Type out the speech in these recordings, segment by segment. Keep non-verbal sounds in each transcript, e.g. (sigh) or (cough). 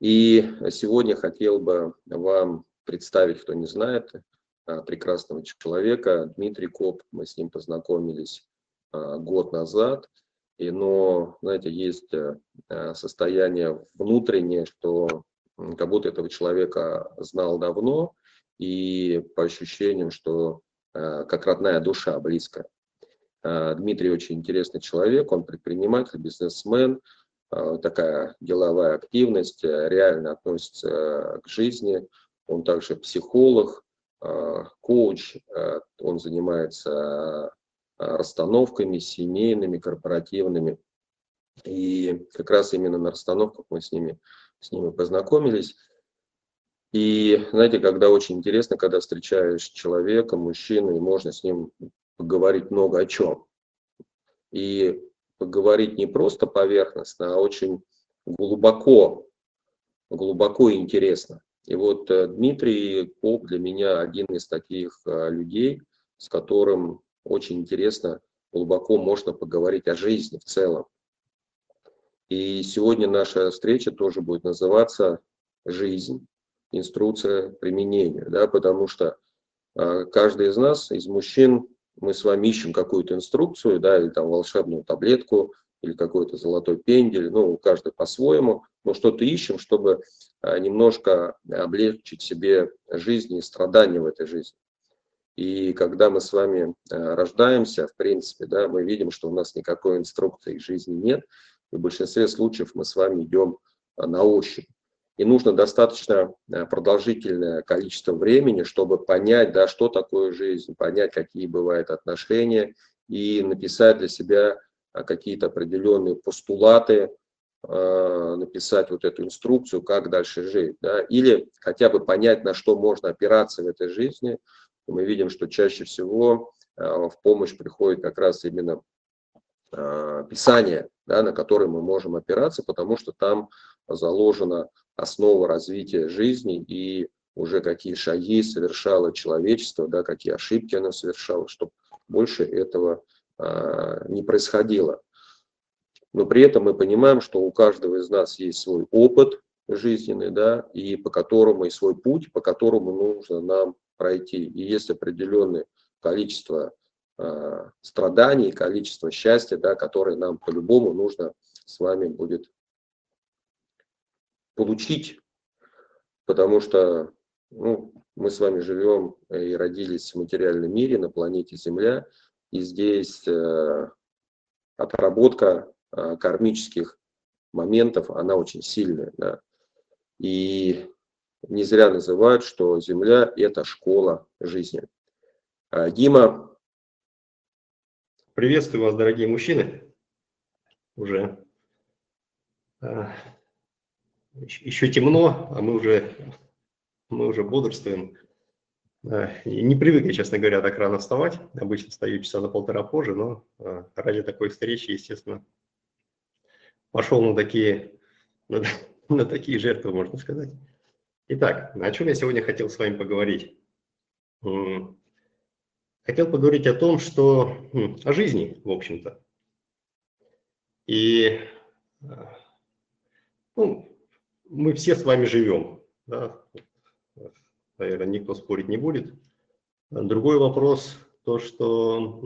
И сегодня хотел бы вам представить, кто не знает, а, прекрасного человека, Дмитрий Коп. Мы с ним познакомились а, год назад. И, но, знаете, есть э, состояние внутреннее, что как будто этого человека знал давно, и по ощущениям, что как родная душа, близкая. Дмитрий очень интересный человек, он предприниматель, бизнесмен, такая деловая активность, э, реально относится э, к жизни. Он также психолог, коуч, он занимается расстановками семейными, корпоративными. И как раз именно на расстановках мы с ними, с ними познакомились. И знаете, когда очень интересно, когда встречаешь человека, мужчину, и можно с ним поговорить много о чем. И поговорить не просто поверхностно, а очень глубоко, глубоко и интересно. И вот э, Дмитрий Поп для меня один из таких э, людей, с которым очень интересно, глубоко можно поговорить о жизни в целом. И сегодня наша встреча тоже будет называться «Жизнь. Инструкция применению», да, потому что э, каждый из нас, из мужчин, мы с вами ищем какую-то инструкцию, да, или там волшебную таблетку, или какой-то золотой пендель, ну, каждый по-своему, но что-то ищем, чтобы а, немножко облегчить себе жизнь и страдания в этой жизни. И когда мы с вами а, рождаемся, в принципе, да, мы видим, что у нас никакой инструкции жизни нет, и в большинстве случаев мы с вами идем а, на ощупь. И нужно достаточно э, продолжительное количество времени, чтобы понять, да, что такое жизнь, понять, какие бывают отношения, и написать для себя э, какие-то определенные постулаты, э, написать вот эту инструкцию, как дальше жить. Да? Или хотя бы понять, на что можно опираться в этой жизни. Мы видим, что чаще всего в помощь приходит как раз именно Писание, да, на которое мы можем опираться, потому что там заложена основа развития жизни и уже какие шаги совершало человечество, да, какие ошибки оно совершало, чтобы больше этого а, не происходило. Но при этом мы понимаем, что у каждого из нас есть свой опыт жизненный, да, и по которому, и свой путь, по которому нужно нам пройти. И есть определенное количество э, страданий, количество счастья, да, которое нам по-любому нужно с вами будет получить, потому что ну, мы с вами живем и родились в материальном мире на планете Земля, и здесь э, отработка э, кармических моментов, она очень сильная. Да? И не зря называют, что Земля – это школа жизни. А, Дима. Приветствую вас, дорогие мужчины. Уже а, еще темно, а мы уже, мы уже бодрствуем. Не привык честно говоря, так рано вставать. Обычно встаю часа на полтора позже, но а, ради такой встречи, естественно, пошел на такие, на, на такие жертвы, можно сказать. Итак, о чем я сегодня хотел с вами поговорить? Хотел поговорить о том, что о жизни, в общем-то. И а, ну, мы все с вами живем. Да? Наверное, никто спорить не будет. Другой вопрос, то, что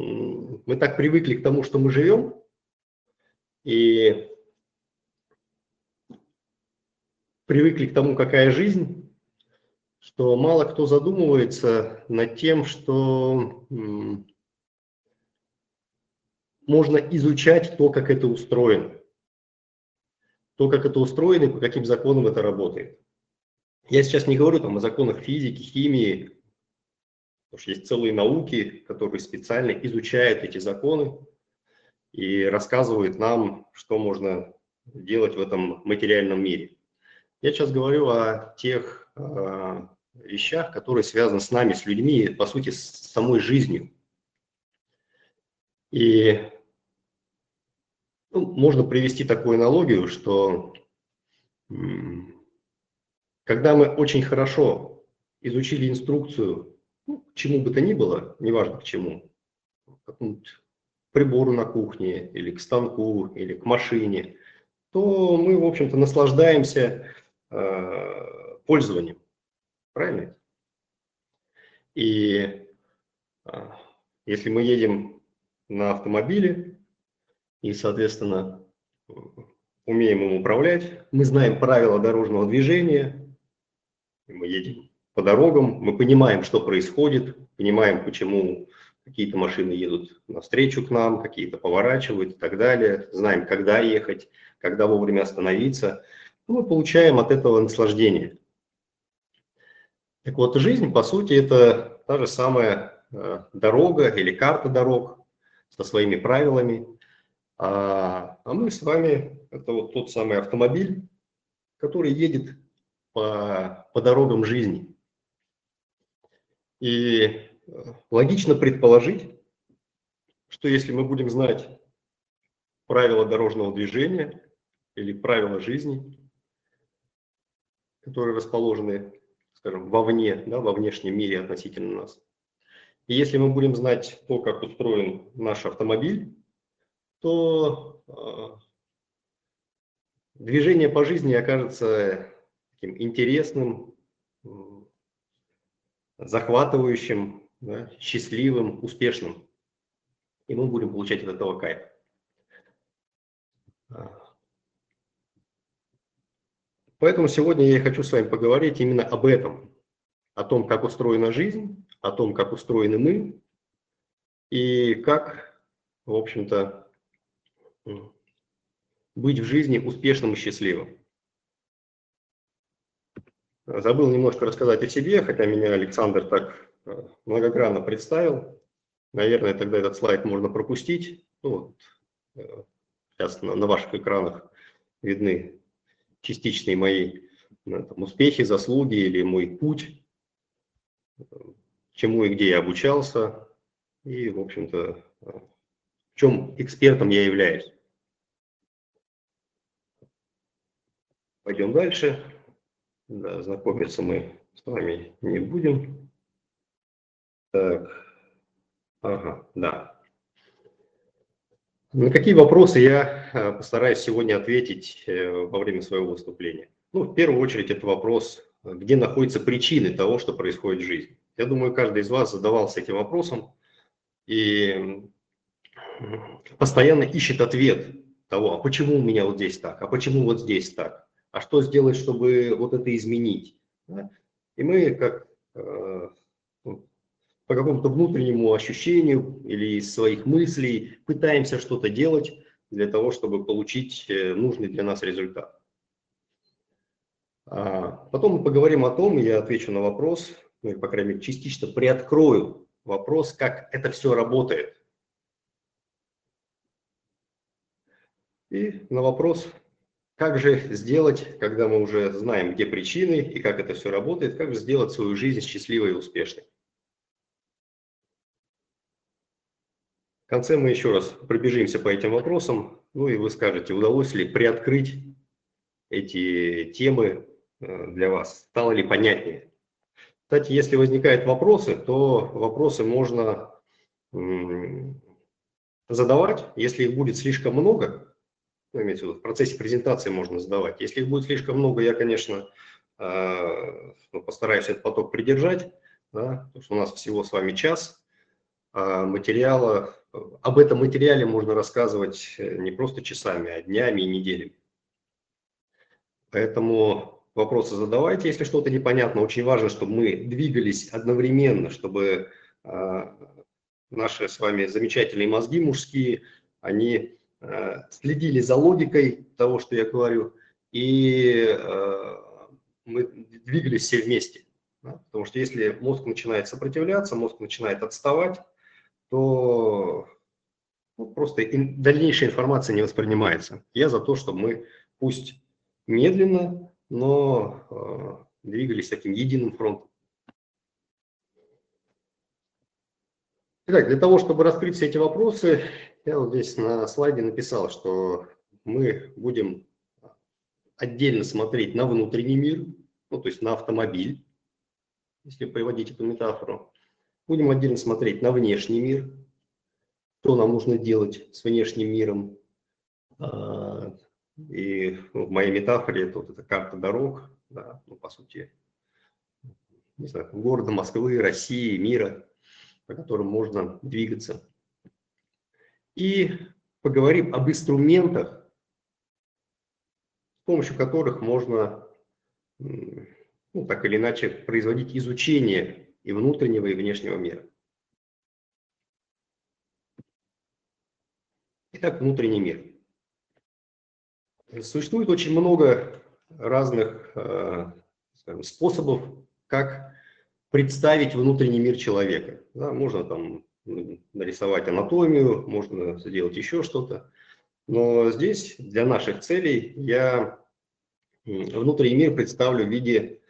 мы так привыкли к тому, что мы живем, и привыкли к тому, какая жизнь, что мало кто задумывается над тем, что можно изучать то, как это устроено то, как это устроено и по каким законам это работает. Я сейчас не говорю там о законах физики, химии, потому что есть целые науки, которые специально изучают эти законы и рассказывают нам, что можно делать в этом материальном мире. Я сейчас говорю о тех э, вещах, которые связаны с нами, с людьми, по сути, с самой жизнью. И ну, можно привести такую аналогию, что когда мы очень хорошо изучили инструкцию ну, к чему бы то ни было, неважно к чему, к прибору на кухне или к станку или к машине, то мы, в общем-то, наслаждаемся э, пользованием. Правильно? И э, если мы едем на автомобиле и, соответственно, умеем им управлять, мы знаем правила дорожного движения, мы едем по дорогам, мы понимаем, что происходит, понимаем, почему какие-то машины едут навстречу к нам, какие-то поворачивают и так далее, знаем, когда ехать, когда вовремя остановиться, мы получаем от этого наслаждение. Так вот, жизнь, по сути, это та же самая э, дорога или карта дорог со своими правилами. А, а мы с вами, это вот тот самый автомобиль, который едет по, по дорогам жизни. И э, логично предположить, что если мы будем знать правила дорожного движения или правила жизни, которые расположены, скажем, вовне, да, во внешнем мире относительно нас, и если мы будем знать то, как устроен наш автомобиль, то э, движение по жизни окажется таким интересным, захватывающим, да, счастливым, успешным. И мы будем получать от этого кайф. Поэтому сегодня я хочу с вами поговорить именно об этом, о том, как устроена жизнь, о том, как устроены мы и как, в общем-то, быть в жизни успешным и счастливым. Забыл немножко рассказать о себе, хотя меня Александр так э, многогранно представил. Наверное, тогда этот слайд можно пропустить. Ну, вот, э, сейчас на, на ваших экранах видны частичные мои ну, там, успехи, заслуги или мой путь, чему и где я обучался, и, в общем-то, в чем экспертом я являюсь. Пойдем дальше. Да, знакомиться мы с вами не будем. Так, ага, да. На какие вопросы я э, постараюсь сегодня ответить э, во время своего выступления? Ну, в первую очередь, это вопрос, где находятся причины того, что происходит в жизни. Я думаю, каждый из вас задавался этим вопросом и постоянно ищет ответ того, а почему у меня вот здесь так, а почему вот здесь так, а что сделать, чтобы вот это изменить. И мы, как э, по какому-то внутреннему ощущению или из своих мыслей пытаемся что-то делать для того, чтобы получить э, нужный для нас результат. А потом мы поговорим о том, я отвечу на вопрос, ну и, по крайней мере, частично приоткрою вопрос, как это все работает. И на вопрос, как же сделать, когда мы уже знаем, где причины и как это все работает, как же сделать свою жизнь счастливой и успешной. В конце мы еще раз пробежимся по этим вопросам, ну и вы скажете, удалось ли приоткрыть эти темы э, для вас, стало ли понятнее. Кстати, если возникают вопросы, то вопросы можно задавать. Если их будет слишком много, ну, имеется в виду, в процессе презентации можно задавать. Если их будет слишком много, я, конечно, э, ну, постараюсь этот поток придержать, да, потому что у нас всего с вами час, а материала, об этом материале можно рассказывать э, не просто часами, а днями и неделями. Поэтому вопросы задавайте, если что-то непонятно. Очень важно, чтобы мы двигались одновременно, чтобы э, наши с вами замечательные мозги мужские, они следили за логикой того, что я говорю, и э, мы двигались все вместе. Да? Потому что если мозг начинает сопротивляться, мозг начинает отставать, то ну, просто дальнейшая информация не воспринимается. Я за то, чтобы мы пусть медленно, но э, двигались таким единым фронтом. Итак, для того, чтобы раскрыть все эти вопросы, я вот здесь на слайде написал, что мы будем отдельно смотреть на внутренний мир, ну, то есть на автомобиль, если приводить эту метафору, Будем отдельно смотреть на внешний мир, что нам нужно делать с внешним миром. А, и в моей метафоре это вот эта карта дорог, да, ну, по сути, не знаю, города Москвы, России, мира, по которым можно двигаться. И поговорим об инструментах, с помощью которых можно ну, так или иначе производить изучение и внутреннего, и внешнего мира. Итак, внутренний мир. Существует очень много разных э, скажем, способов, как представить внутренний мир человека. Да, можно там нарисовать анатомию, можно сделать еще что-то. Но здесь для наших целей я внутренний мир представлю в виде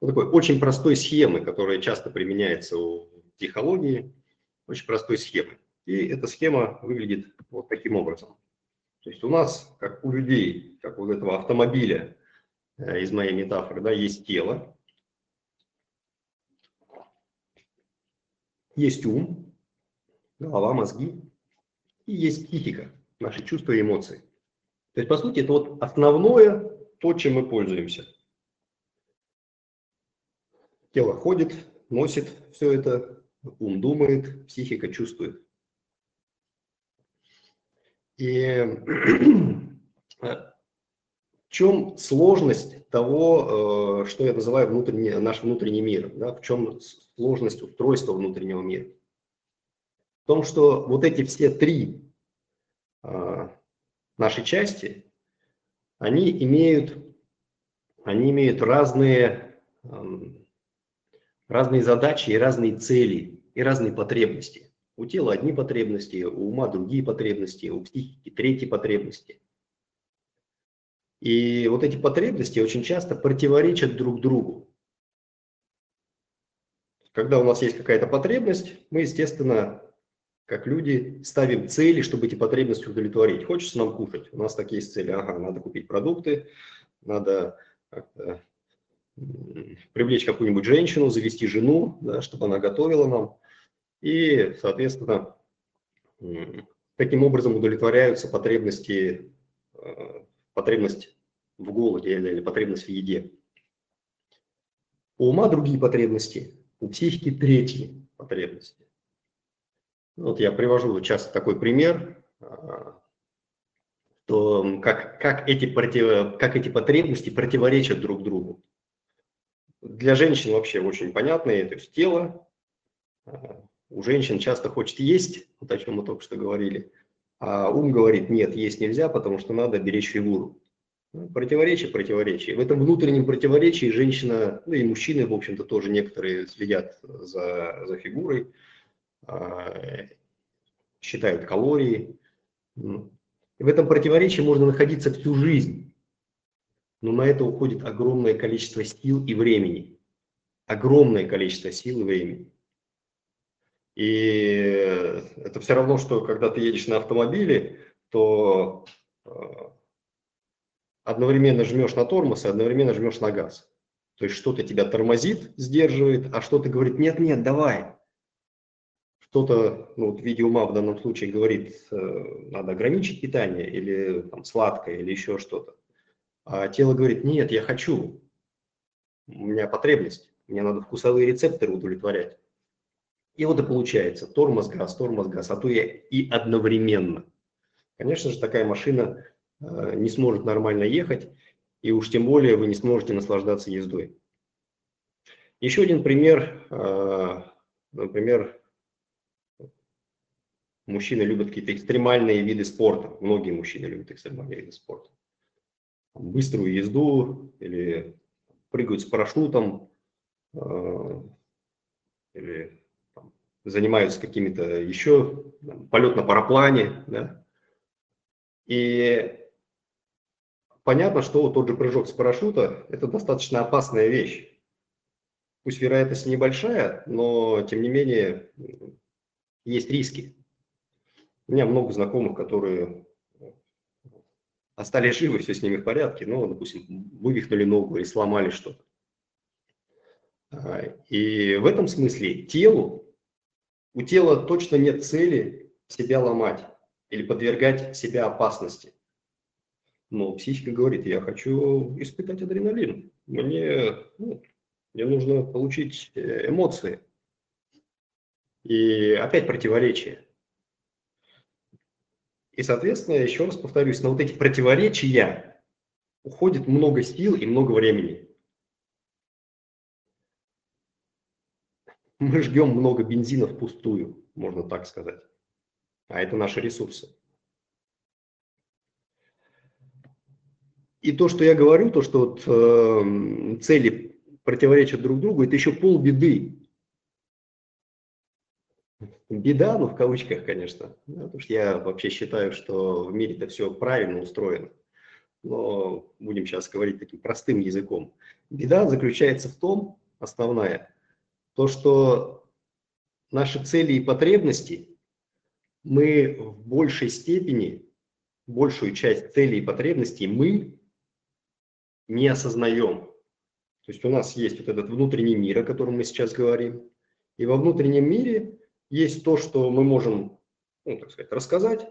ну, такой очень простой схемы, которая часто применяется в психологии, очень простой схемы. И эта схема выглядит вот таким образом. То есть у нас, как у людей, как у этого автомобиля, э, из моей метафоры, да, есть тело, есть ум, голова, мозги, и есть психика, наши чувства и эмоции. То есть, по сути, это вот основное, то, чем мы пользуемся. Тело ходит, носит все это, ум думает, психика чувствует. И в чем сложность того, э, что я называю внутренний, наш внутренний мир? Да? В чем сложность устройства внутреннего мира? Том, что вот эти все три э, наши части, они имеют, они имеют разные, разные задачи и разные цели, и разные потребности. У тела одни потребности, у ума другие потребности, у психики третьи потребности. И вот эти потребности очень часто противоречат друг другу. Когда у нас есть какая-то потребность, мы, естественно, как люди, ставим цели, чтобы эти потребности удовлетворить. Хочется нам кушать, у нас такие есть цели. Ага, надо купить продукты, надо привлечь какую-нибудь женщину, завести жену, да, чтобы она готовила нам. И, соответственно, таким образом удовлетворяются потребности, э, потребность в голоде или потребность в еде. У ума другие потребности, у психики третьи потребности. Вот я привожу часто такой пример, э, то как, как, эти против, как эти потребности противоречат друг другу. Для женщин вообще очень понятные, то есть тело, э, у женщин часто хочет есть, вот о чем мы только что говорили, а ум говорит, нет, есть нельзя, потому что надо беречь фигуру. Ну, противоречие, противоречие. В этом внутреннем противоречии женщина, ну и мужчины, в общем-то, тоже некоторые следят за, за фигурой, считают калории. И в этом противоречии можно находиться всю жизнь. Но на это уходит огромное количество сил и времени. Огромное количество сил и времени. И это все равно, что когда ты едешь на автомобиле, то э, одновременно жмешь на тормоз и одновременно жмешь на газ. То есть что-то тебя тормозит, сдерживает, а что-то говорит, нет, нет, давай. Что-то, ну, вот видеоума в данном случае говорит, э, надо ограничить питание или там, сладкое или еще что-то. А тело говорит, нет, я хочу, у меня потребность, мне надо вкусовые рецепторы удовлетворять. И вот и получается тормоз, газ, тормоз, газ, а то и, и одновременно. Конечно же, такая машина э, не сможет нормально ехать, и уж тем более вы не сможете наслаждаться ездой. Еще один пример, э, например, мужчины любят какие-то экстремальные виды спорта. Многие мужчины любят экстремальные виды спорта. Быструю езду или прыгают с парашютом, э, или занимаются какими-то еще, полет на параплане, да. И понятно, что тот же прыжок с парашюта – это достаточно опасная вещь. Пусть вероятность небольшая, но тем не менее есть риски. У меня много знакомых, которые остались живы, все с ними в порядке, но, допустим, вывихнули ногу или сломали что-то. А, и в этом смысле телу у тела точно нет цели себя ломать или подвергать себя опасности. Но психика говорит, я хочу испытать адреналин. Мне, ну, мне нужно получить э, эмоции. И опять противоречие. И, соответственно, еще раз повторюсь, на вот эти противоречия уходит много сил и много времени. Мы жгем много бензина впустую, можно так сказать. А это наши ресурсы. И то, что я говорю, то, что вот, э, цели противоречат друг другу, это еще полбеды. Беда, ну в кавычках, конечно, да, потому что я вообще считаю, что в мире это все правильно устроено. Но будем сейчас говорить таким простым языком. Беда заключается в том, основная, то, что наши цели и потребности мы в большей степени, большую часть целей и потребностей мы не осознаем. То есть у нас есть вот этот внутренний мир, о котором мы сейчас говорим. И во внутреннем мире есть то, что мы можем, ну, так сказать, рассказать.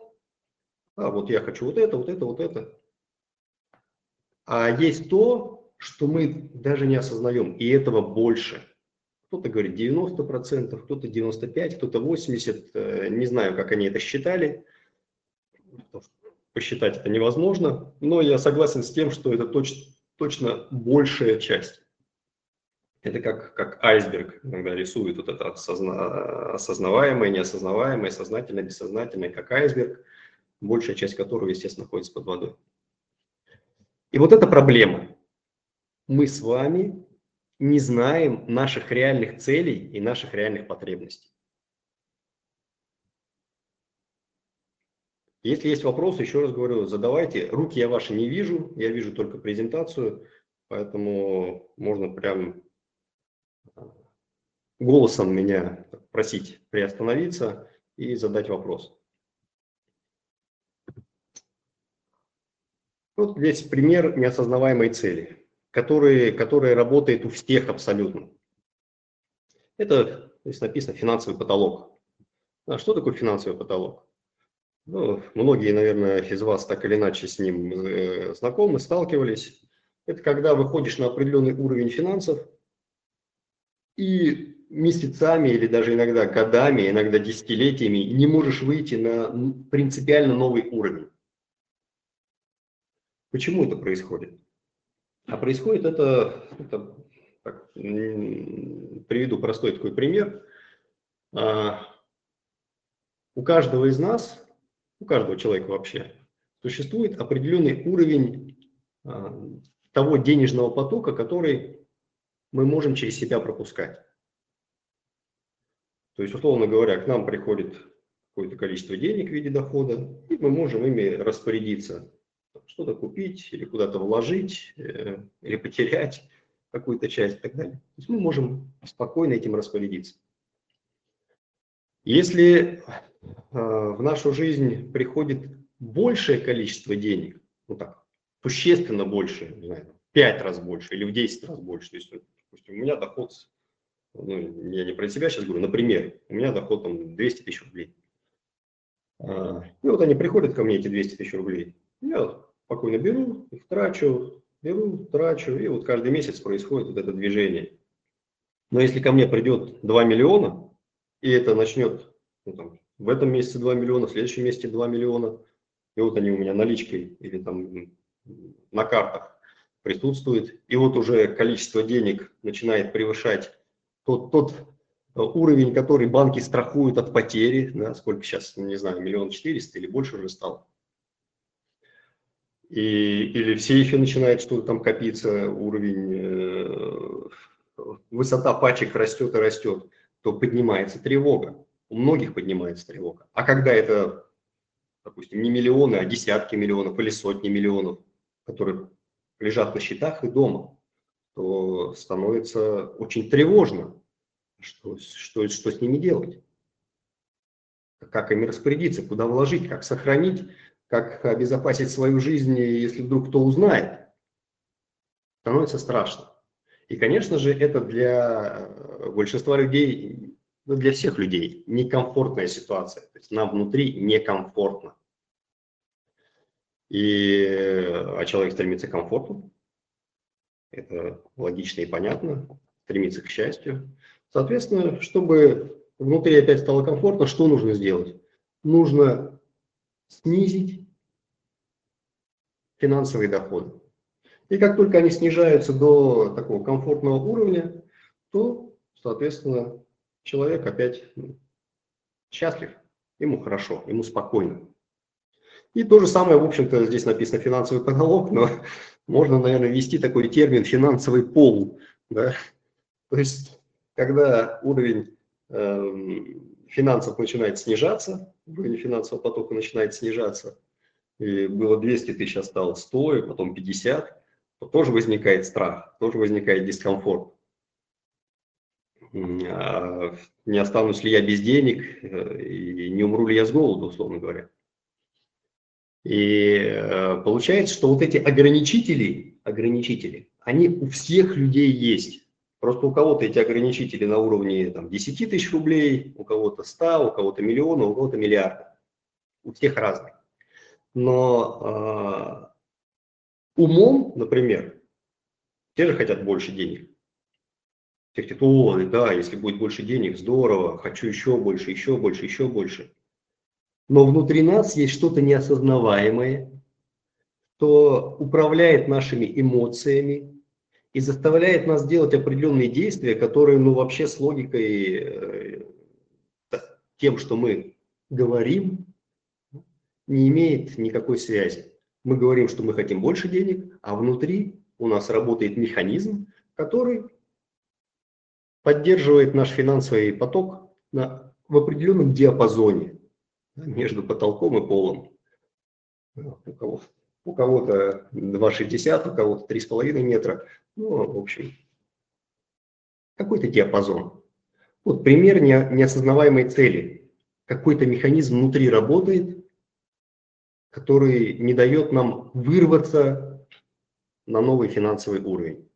А вот я хочу вот это, вот это, вот это. А есть то, что мы даже не осознаем, и этого больше. Кто-то говорит 90%, кто-то 95%, кто-то 80%. Э, не знаю, как они это считали. Посчитать это невозможно. Но я согласен с тем, что это точно, точно большая часть. Это как, как айсберг, когда рисует вот это осозна, осознаваемое, неосознаваемое, сознательное, бессознательное, как айсберг, большая часть которого, естественно, находится под водой. И вот эта проблема. Мы с вами не знаем наших реальных целей и наших реальных потребностей. Если есть вопросы, еще раз говорю, задавайте. Руки я ваши не вижу, я вижу только презентацию, поэтому можно прям голосом меня просить приостановиться и задать вопрос. Вот здесь пример неосознаваемой цели, который, который работает у всех абсолютно. Это здесь написано финансовый потолок. А что такое финансовый потолок? Ну, многие, наверное, из вас так или иначе с ним э, знакомы, сталкивались. Это когда выходишь на определенный уровень финансов и месяцами или даже иногда годами, иногда десятилетиями не можешь выйти на принципиально новый уровень. Почему это происходит? А происходит это, это так, приведу простой такой пример. А, у каждого из нас, у каждого человека вообще, существует определенный уровень а, того денежного потока, который мы можем через себя пропускать. То есть, условно говоря, к нам приходит какое-то количество денег в виде дохода, и мы можем ими распорядиться, что-то купить или куда-то вложить, э, или потерять какую-то часть и так далее. То есть мы можем спокойно этим распорядиться. Если э, в нашу жизнь приходит большее количество денег, ну так, существенно больше, не знаю, 5 раз больше или в 10 раз больше, то есть, допустим, у меня доход ну, я не про себя сейчас говорю, например, у меня доход там 200 тысяч рублей. А, и вот они приходят ко мне, эти 200 тысяч рублей. Я спокойно беру, их трачу, беру, трачу, и вот каждый месяц происходит вот это движение. Но если ко мне придет 2 миллиона, и это начнет ну, там, в этом месяце 2 миллиона, в следующем месяце 2 миллиона, и вот они у меня наличкой или там на картах присутствуют, и вот уже количество денег начинает превышать тот, тот э, уровень, который банки страхуют от потери, да, сколько сейчас, не знаю, миллион четыреста или больше уже стал. И, или в сейфе начинает что-то там копиться, уровень, э, высота пачек растет и растет, то поднимается тревога. У многих поднимается тревога. А когда это, допустим, не миллионы, а десятки миллионов или сотни миллионов, которые лежат на счетах и дома, то становится очень тревожно, что, что, что с ними делать, как ими распорядиться, куда вложить, как сохранить, как обезопасить свою жизнь, если вдруг кто узнает. Становится страшно. И, конечно же, это для большинства людей, ну, для всех людей некомфортная ситуация. То есть нам внутри некомфортно. И, а человек стремится к комфорту. Это логично и понятно. Стремится к счастью. Соответственно, чтобы внутри опять стало комфортно, что нужно сделать? Нужно снизить финансовые доходы. И как только они снижаются до такого комфортного уровня, то, соответственно, человек опять ну, счастлив, ему хорошо, ему спокойно. И то же самое, в общем-то, здесь написано финансовый потолок, но (laughs) можно, наверное, ввести такой термин финансовый пол. Да? То есть, когда уровень э, финансов начинает снижаться, уровень финансового потока начинает снижаться, и было 200 тысяч, а стало 100, и потом 50, то тоже возникает страх, тоже возникает дискомфорт. А не останусь ли я без денег, э, и не умру ли я с голоду, условно говоря. И э, получается, что вот эти ограничители, ограничители, они у всех людей есть. Просто у кого-то эти ограничители на уровне там, 10 тысяч рублей, у кого-то 100, у кого-то миллиона, у кого-то миллиарда. У всех разные. Но э, умом, например, те же хотят больше денег. Все хотят, о, да, если будет больше денег, здорово, хочу еще больше, еще больше, еще больше. Но внутри нас есть что-то неосознаваемое, что управляет нашими эмоциями и заставляет нас делать определенные действия, которые, ну, вообще с логикой, э, тем, что мы говорим, не имеет никакой связи. Мы говорим, что мы хотим больше денег, а внутри у нас работает механизм, который поддерживает наш финансовый поток на, в определенном диапазоне между потолком и полом. У кого, у кого-то 2,60, у кого-то 3,5 метра. Ну, в общем, какой-то диапазон. Вот пример неосознаваемой цели. Какой-то механизм внутри работает, который не дает нам вырваться на новый финансовый уровень.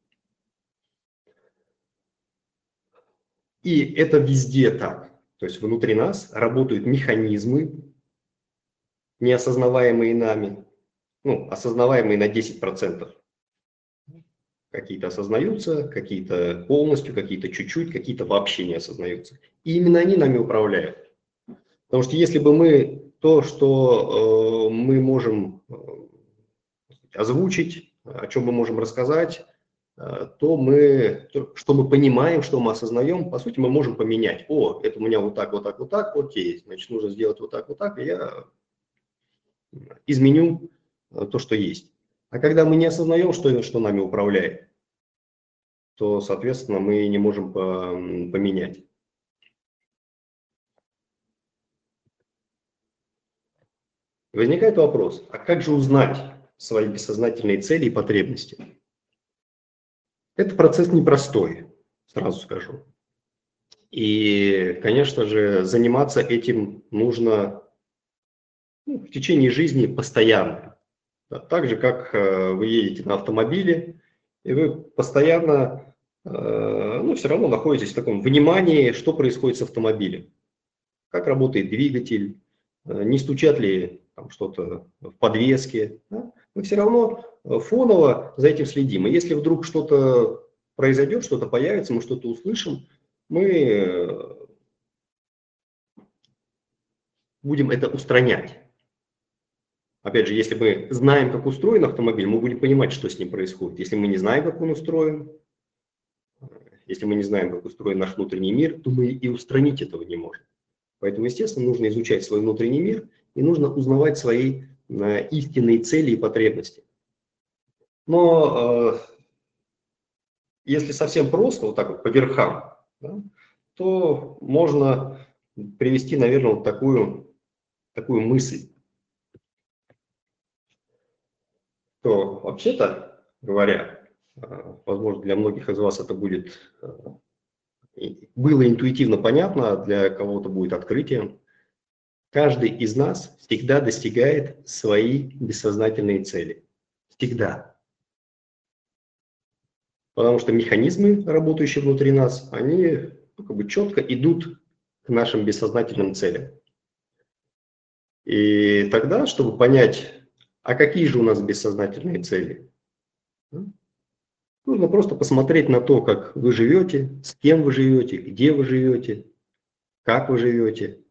И это везде так. То есть внутри нас работают механизмы, неосознаваемые нами, ну, осознаваемые на 10%. Какие-то осознаются, какие-то полностью, какие-то чуть-чуть, какие-то вообще не осознаются. И именно они нами управляют. Потому что если бы мы то, что э, мы можем э, озвучить, о чем мы можем рассказать, то мы, то, что мы понимаем, что мы осознаем, по сути, мы можем поменять. О, это у меня вот так, вот так, вот так, окей, значит, нужно сделать вот так, вот так, и я изменю то, что есть. А когда мы не осознаем, что, что нами управляет, то, соответственно, мы не можем поменять. Возникает вопрос, а как же узнать свои бессознательные цели и потребности? Это процесс непростой, сразу скажу. И, конечно же, заниматься этим нужно ну, в течение жизни постоянно. Так же, как э, вы едете на автомобиле, и вы постоянно, э, ну, все равно находитесь в таком внимании, что происходит с автомобилем. Как работает двигатель, э, не стучат ли там что-то в подвеске, да, мы все равно фоново за этим следим. И если вдруг что-то произойдет, что-то появится, мы что-то услышим, мы э, будем это устранять. Опять же, если мы знаем, как устроен автомобиль, мы будем понимать, что с ним происходит. Если мы не знаем, как он устроен, если мы не знаем, как устроен наш внутренний мир, то мы и устранить этого не можем. Поэтому, естественно, нужно изучать свой внутренний мир – и нужно узнавать свои э, истинные цели и потребности. Но э, если совсем просто, вот так вот по верхам, да, то можно привести, наверное, вот такую, такую мысль, то вообще-то говоря, э, возможно, для многих из вас это будет было интуитивно понятно, а для кого-то будет открытием. Каждый из нас всегда достигает свои бессознательные цели. Всегда. Потому что механизмы, работающие внутри нас, они ну, как бы четко идут к нашим бессознательным целям. И тогда, чтобы понять, А какие же у нас бессознательные цели? Нужно просто посмотреть на то, как вы живете, с кем вы живете, где вы живете, как вы живете,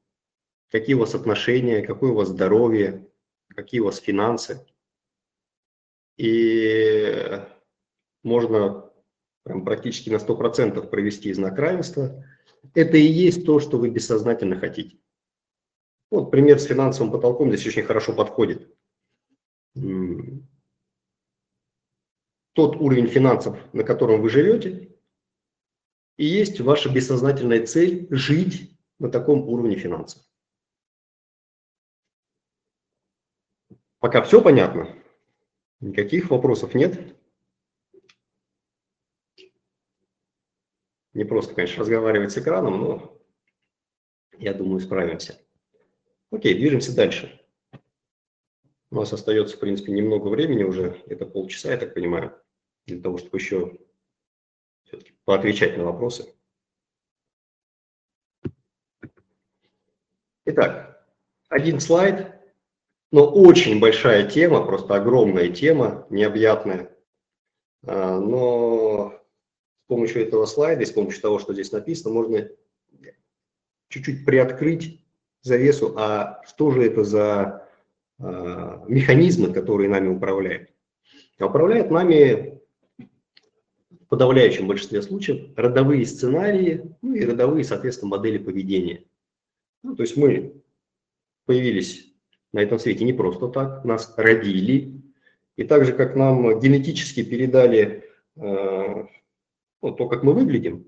какие у вас отношения, какое у вас здоровье, какие у вас финансы. И можно прям практически на 100% провести знак равенства. Это и есть то, что вы бессознательно хотите. Вот пример с финансовым потолком здесь очень хорошо подходит. Тот уровень финансов, на котором вы живете, и есть ваша бессознательная цель жить на таком уровне финансов. Пока все понятно? Никаких вопросов нет? Не просто, конечно, разговаривать с экраном, но я думаю, справимся. Окей, движемся дальше. У нас остается, в принципе, немного времени уже, это полчаса, я так понимаю, для того, чтобы еще все-таки поотвечать на вопросы. Итак, один слайд, но очень большая тема, просто огромная тема, необъятная. А, но помощью этого слайда и с помощью того, что здесь написано, можно чуть-чуть приоткрыть завесу, а что же это за а, механизмы, которые нами управляют. А управляют нами в подавляющем большинстве случаев родовые сценарии ну и родовые, соответственно, модели поведения. Ну, то есть мы появились на этом свете не просто так, нас родили, и так же, как нам генетически передали э, ну, то, как мы выглядим,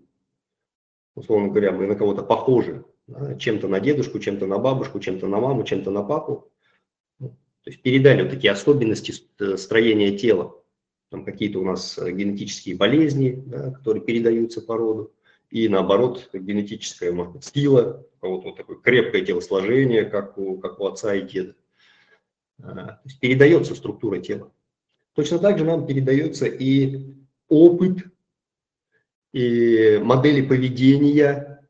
условно говоря, мы на кого-то похожи, да, чем-то на дедушку, чем-то на бабушку, чем-то на маму, чем-то на папу, ну, то есть передали вот такие особенности э, строения тела, там какие-то у нас э, генетические болезни, да, которые передаются по роду, и наоборот генетическая может сила, у кого-то вот такое крепкое телосложение, как у, как у отца и деда. А, то есть передается структура тела. Точно так же нам передается и опыт, и модели поведения,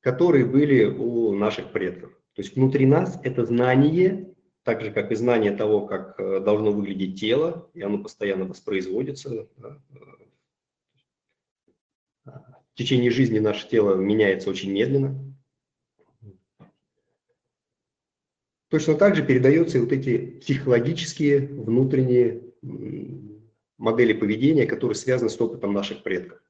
которые были у наших предков. То есть внутри нас это знание, так же как и знание того, как э, должно выглядеть тело, и оно постоянно воспроизводится, в течение жизни наше тело меняется очень медленно. Точно так же передаются и вот эти психологические внутренние модели поведения, которые связаны с опытом наших предков.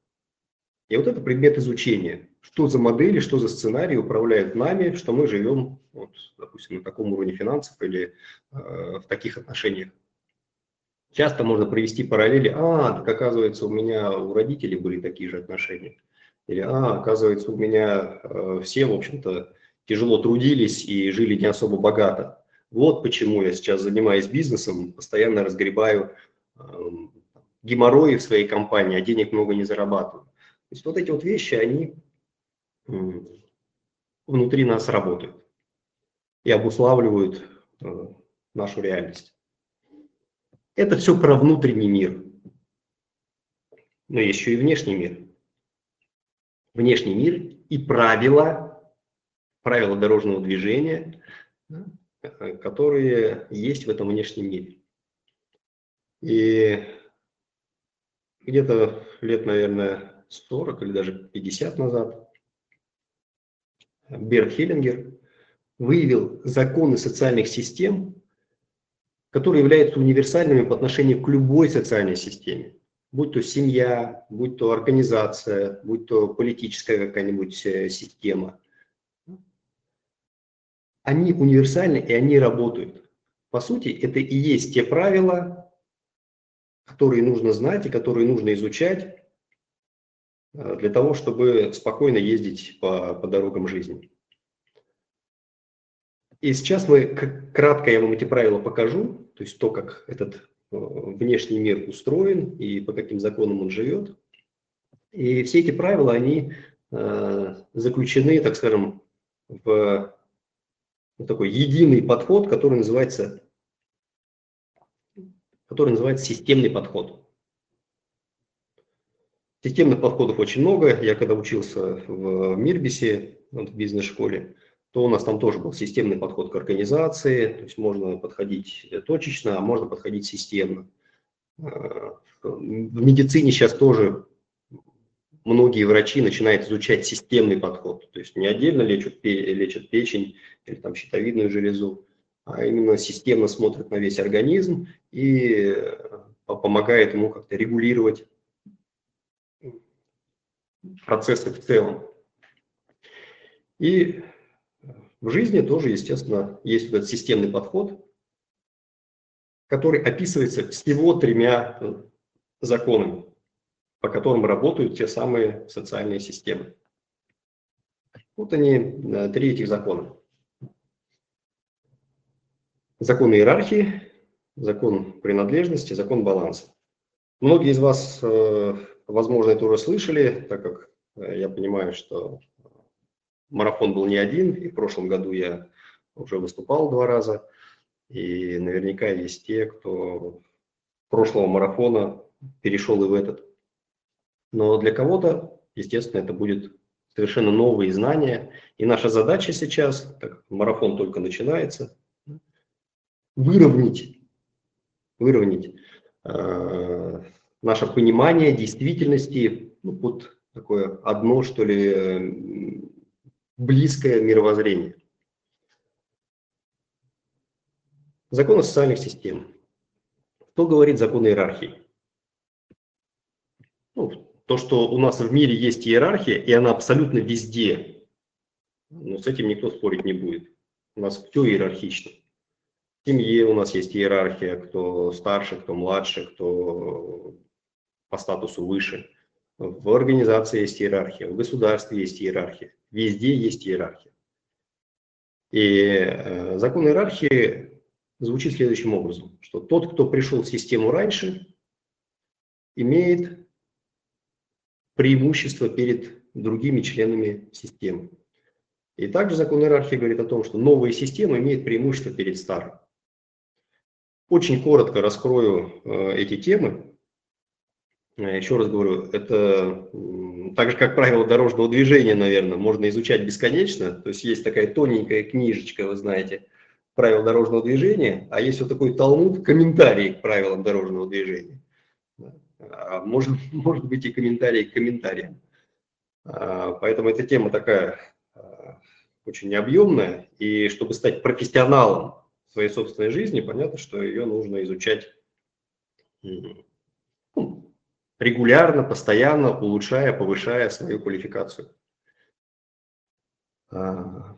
И вот это предмет изучения. Что за модели, что за сценарии управляют нами, что мы живем, вот, допустим, на таком уровне финансов или э, в таких отношениях. Часто можно провести параллели. А, так оказывается, у меня у родителей были такие же отношения. Или, а, оказывается, у меня э, все, в общем-то, тяжело трудились и жили не особо богато. Вот почему я сейчас занимаюсь бизнесом, постоянно разгребаю э, геморрои в своей компании, а денег много не зарабатываю. То есть вот эти вот вещи, они э, внутри нас работают и обуславливают э, нашу реальность. Это все про внутренний мир. Но еще и внешний мир внешний мир и правила, правила дорожного движения, которые есть в этом внешнем мире. И где-то лет, наверное, 40 или даже 50 назад Берт Хеллингер выявил законы социальных систем, которые являются универсальными по отношению к любой социальной системе будь то семья, будь то организация, будь то политическая какая-нибудь э, система, они универсальны и они работают. По сути, это и есть те правила, которые нужно знать и которые нужно изучать для того, чтобы спокойно ездить по, по дорогам жизни. И сейчас мы, кратко я вам эти правила покажу, то есть то, как этот Э, внешний мир устроен и по каким законам он живет. И все эти правила, они э, заключены, так скажем, в такой единый подход, который называется, который называется системный подход. Системных подходов очень много. Я когда учился в Мирбисе, в бизнес-школе, то у нас там тоже был системный подход к организации, то есть можно подходить точечно, а можно подходить системно. Э, в медицине сейчас тоже многие врачи начинают изучать системный подход, то есть не отдельно лечат, лечат печень или там щитовидную железу, а именно системно смотрят на весь организм и э, помогает ему как-то регулировать процессы в целом. И в жизни тоже, естественно, есть этот системный подход, который описывается всего тремя э, законами, по которым работают те самые социальные системы. Вот они, э, три этих закона. Закон иерархии, закон принадлежности, закон баланса. Многие из вас, э, возможно, это уже слышали, так как я понимаю, что марафон был не один, и в прошлом году я уже выступал два раза, и наверняка есть те, кто прошлого марафона перешел и в этот. Но для кого-то, естественно, это будет совершенно новые знания. И наша задача сейчас, так марафон только начинается, выровнять, выровнять э, наше понимание действительности, ну, вот такое одно, что ли, близкое мировоззрение. Законы социальных систем. Кто говорит закон иерархии? Ну, то, что у нас в мире есть иерархия, и она абсолютно везде, но с этим никто спорить не будет. У нас все иерархично. В семье у нас есть иерархия, кто старше, кто младше, кто по статусу выше. В организации есть иерархия, в государстве есть иерархия. Везде есть иерархия. И э, закон иерархии звучит следующим образом, что тот, кто пришел в систему раньше, имеет преимущество перед другими членами системы. И также закон иерархии говорит о том, что новая система имеет преимущество перед старой. Очень коротко раскрою э, эти темы. Э, еще раз говорю, это так же, как правило дорожного движения, наверное, можно изучать бесконечно. То есть есть такая тоненькая книжечка, вы знаете, правил дорожного движения, а есть вот такой талмуд, комментарий к правилам дорожного движения. А может, (laughs) может быть и комментарий к комментариям. А, поэтому эта тема такая а, очень объемная, и чтобы стать профессионалом своей собственной жизни, понятно, что ее нужно изучать регулярно, постоянно улучшая, повышая свою квалификацию. А,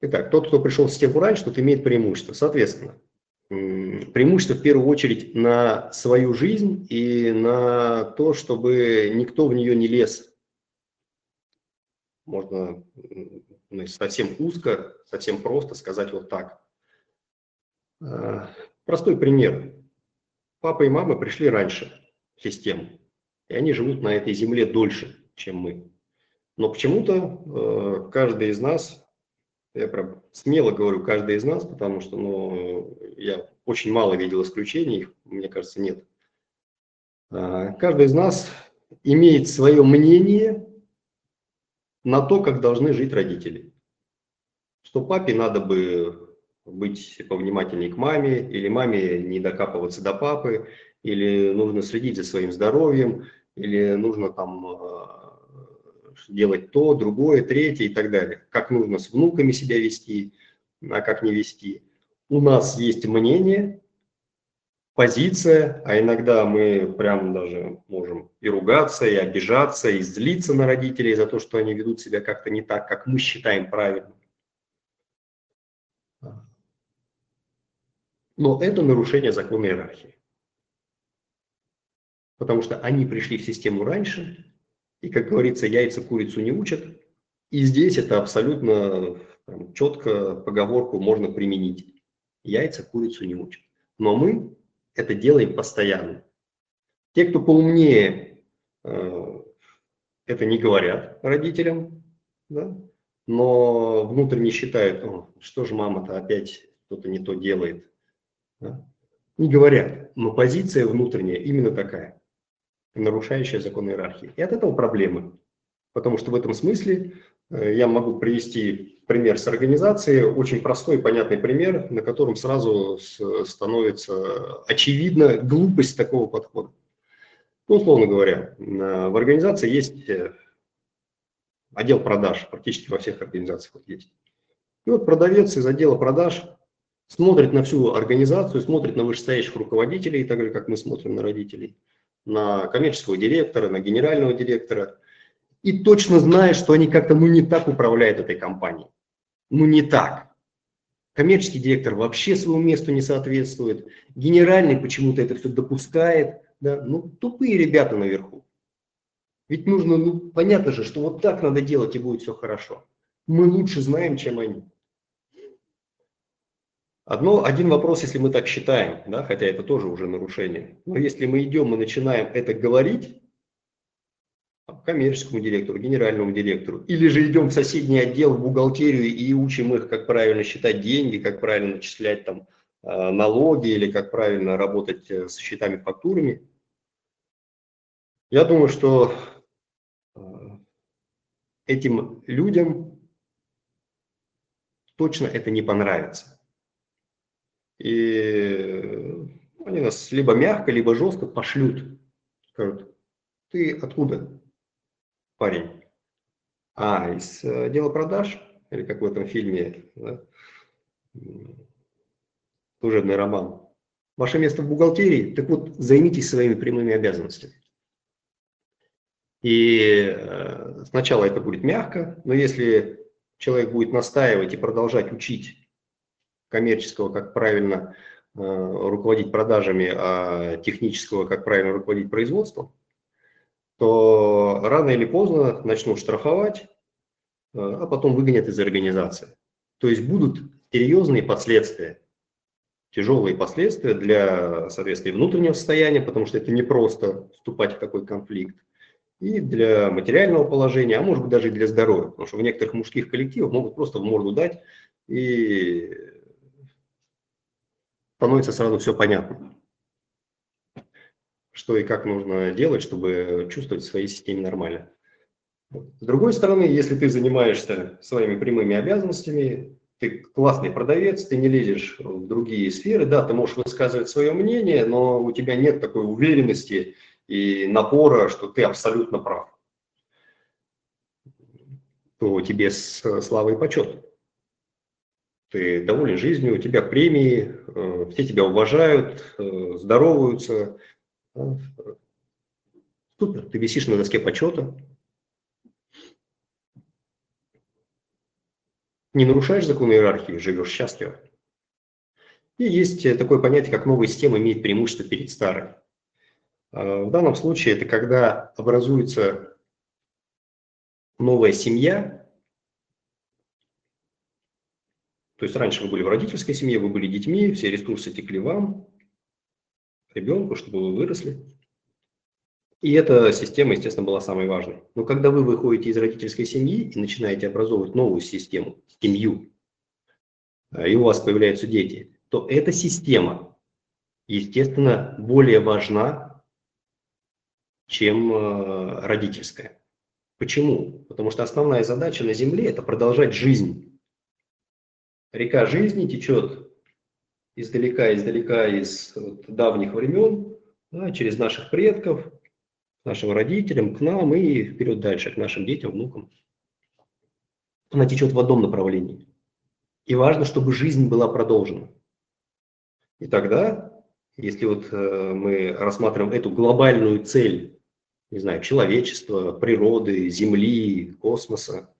итак, тот, кто пришел в систему раньше, тот имеет преимущество. Соответственно, преимущество в первую очередь на свою жизнь и на то, чтобы никто в нее не лез. Можно ну, совсем узко, совсем просто сказать вот так. А, простой пример. Папа и мама пришли раньше систем. И они живут на этой земле дольше, чем мы. Но почему-то э, каждый из нас, я прям смело говорю каждый из нас, потому что ну, я очень мало видел исключений, их, мне кажется, нет. Э, каждый из нас имеет свое мнение на то, как должны жить родители. Что папе надо бы быть повнимательнее к маме, или маме не докапываться до папы, или нужно следить за своим здоровьем, или нужно там э, делать то, другое, третье и так далее. Как нужно с внуками себя вести, а как не вести. У нас есть мнение, позиция, а иногда мы прям даже можем и ругаться, и обижаться, и злиться на родителей за то, что они ведут себя как-то не так, как мы считаем правильным. Но это нарушение закона иерархии потому что они пришли в систему раньше, и, как говорится, яйца курицу не учат. И здесь это абсолютно там, четко поговорку можно применить. Яйца курицу не учат. Но мы это делаем постоянно. Те, кто поумнее, э, это не говорят родителям, да? но внутренне считают, что же мама-то опять что-то не то делает. Да? Не говорят, но позиция внутренняя именно такая нарушающая закон иерархии. И от этого проблемы. Потому что в этом смысле Э, я могу привести пример с организацией, очень простой и понятный пример, на котором сразу становится очевидна глупость такого подхода. Ну, условно говоря, в организации есть э, отдел продаж, практически во всех организациях есть. И вот продавец из отдела продаж смотрит на всю организацию, смотрит на вышестоящих руководителей, так же, как мы смотрим на родителей, на коммерческого директора, на генерального директора, и точно знает, что они как-то ну не так управляют этой компанией. Ну не так. Коммерческий директор вообще своему месту не соответствует. Генеральный почему-то это все допускает. Да? Ну, тупые ребята наверху. Ведь нужно, ну, понятно же, что вот так надо делать и будет все хорошо. Мы лучше знаем, чем они. Одно, один вопрос, если мы так считаем, да, хотя это тоже уже нарушение. Но если мы идем и начинаем это говорить коммерческому директору, генеральному директору, или же идем в соседний отдел, в бухгалтерию и учим их, как правильно считать деньги, как правильно начислять там э, налоги или как правильно работать э, с счетами, фактурами, я думаю, что э, этим людям точно это не понравится. И они нас либо мягко, либо жестко пошлют. Скажут, ты откуда, парень? А, из э, дела продаж? Или как в этом фильме, да? служебный роман. Ваше место в бухгалтерии? Так вот, займитесь своими прямыми обязанностями. И э, сначала это будет мягко, но если человек будет настаивать и продолжать учить коммерческого, как правильно э, руководить продажами, а технического, как правильно руководить производством, то рано или поздно начнут штрафовать, э, а потом выгонят из организации. То есть будут серьезные последствия, тяжелые последствия для, соответственно, внутреннего состояния, потому что это не просто вступать в такой конфликт, и для материального положения, а может быть даже и для здоровья, потому что в некоторых мужских коллективах могут просто в морду дать и становится сразу все понятно, что и как нужно делать, чтобы чувствовать в своей системе нормально. С другой стороны, если ты занимаешься своими прямыми обязанностями, ты классный продавец, ты не лезешь в другие сферы, да, ты можешь высказывать свое мнение, но у тебя нет такой уверенности и напора, что ты абсолютно прав, то тебе слава и почет ты доволен жизнью, у тебя премии, э, все тебя уважают, э, здороваются. Супер, ты висишь на доске почета. Не нарушаешь закон иерархии, живешь счастливо. И есть такое понятие, как новая система имеет преимущество перед старой. В данном случае это когда образуется новая семья, То есть раньше вы были в родительской семье, вы были детьми, все ресурсы текли вам, ребенку, чтобы вы выросли. И эта система, естественно, была самой важной. Но когда вы выходите из родительской семьи и начинаете образовывать новую систему, семью, э, и у вас появляются дети, то эта система, естественно, более важна, чем э, родительская. Почему? Потому что основная задача на Земле – это продолжать жизнь река жизни течет издалека, издалека, из вот, давних времен, да, через наших предков, нашим родителям, к нам и вперед дальше, к нашим детям, внукам. Она течет в одном направлении. И важно, чтобы жизнь была продолжена. И тогда, если вот э, мы рассматриваем эту глобальную цель, не знаю, человечества, природы, Земли, космоса,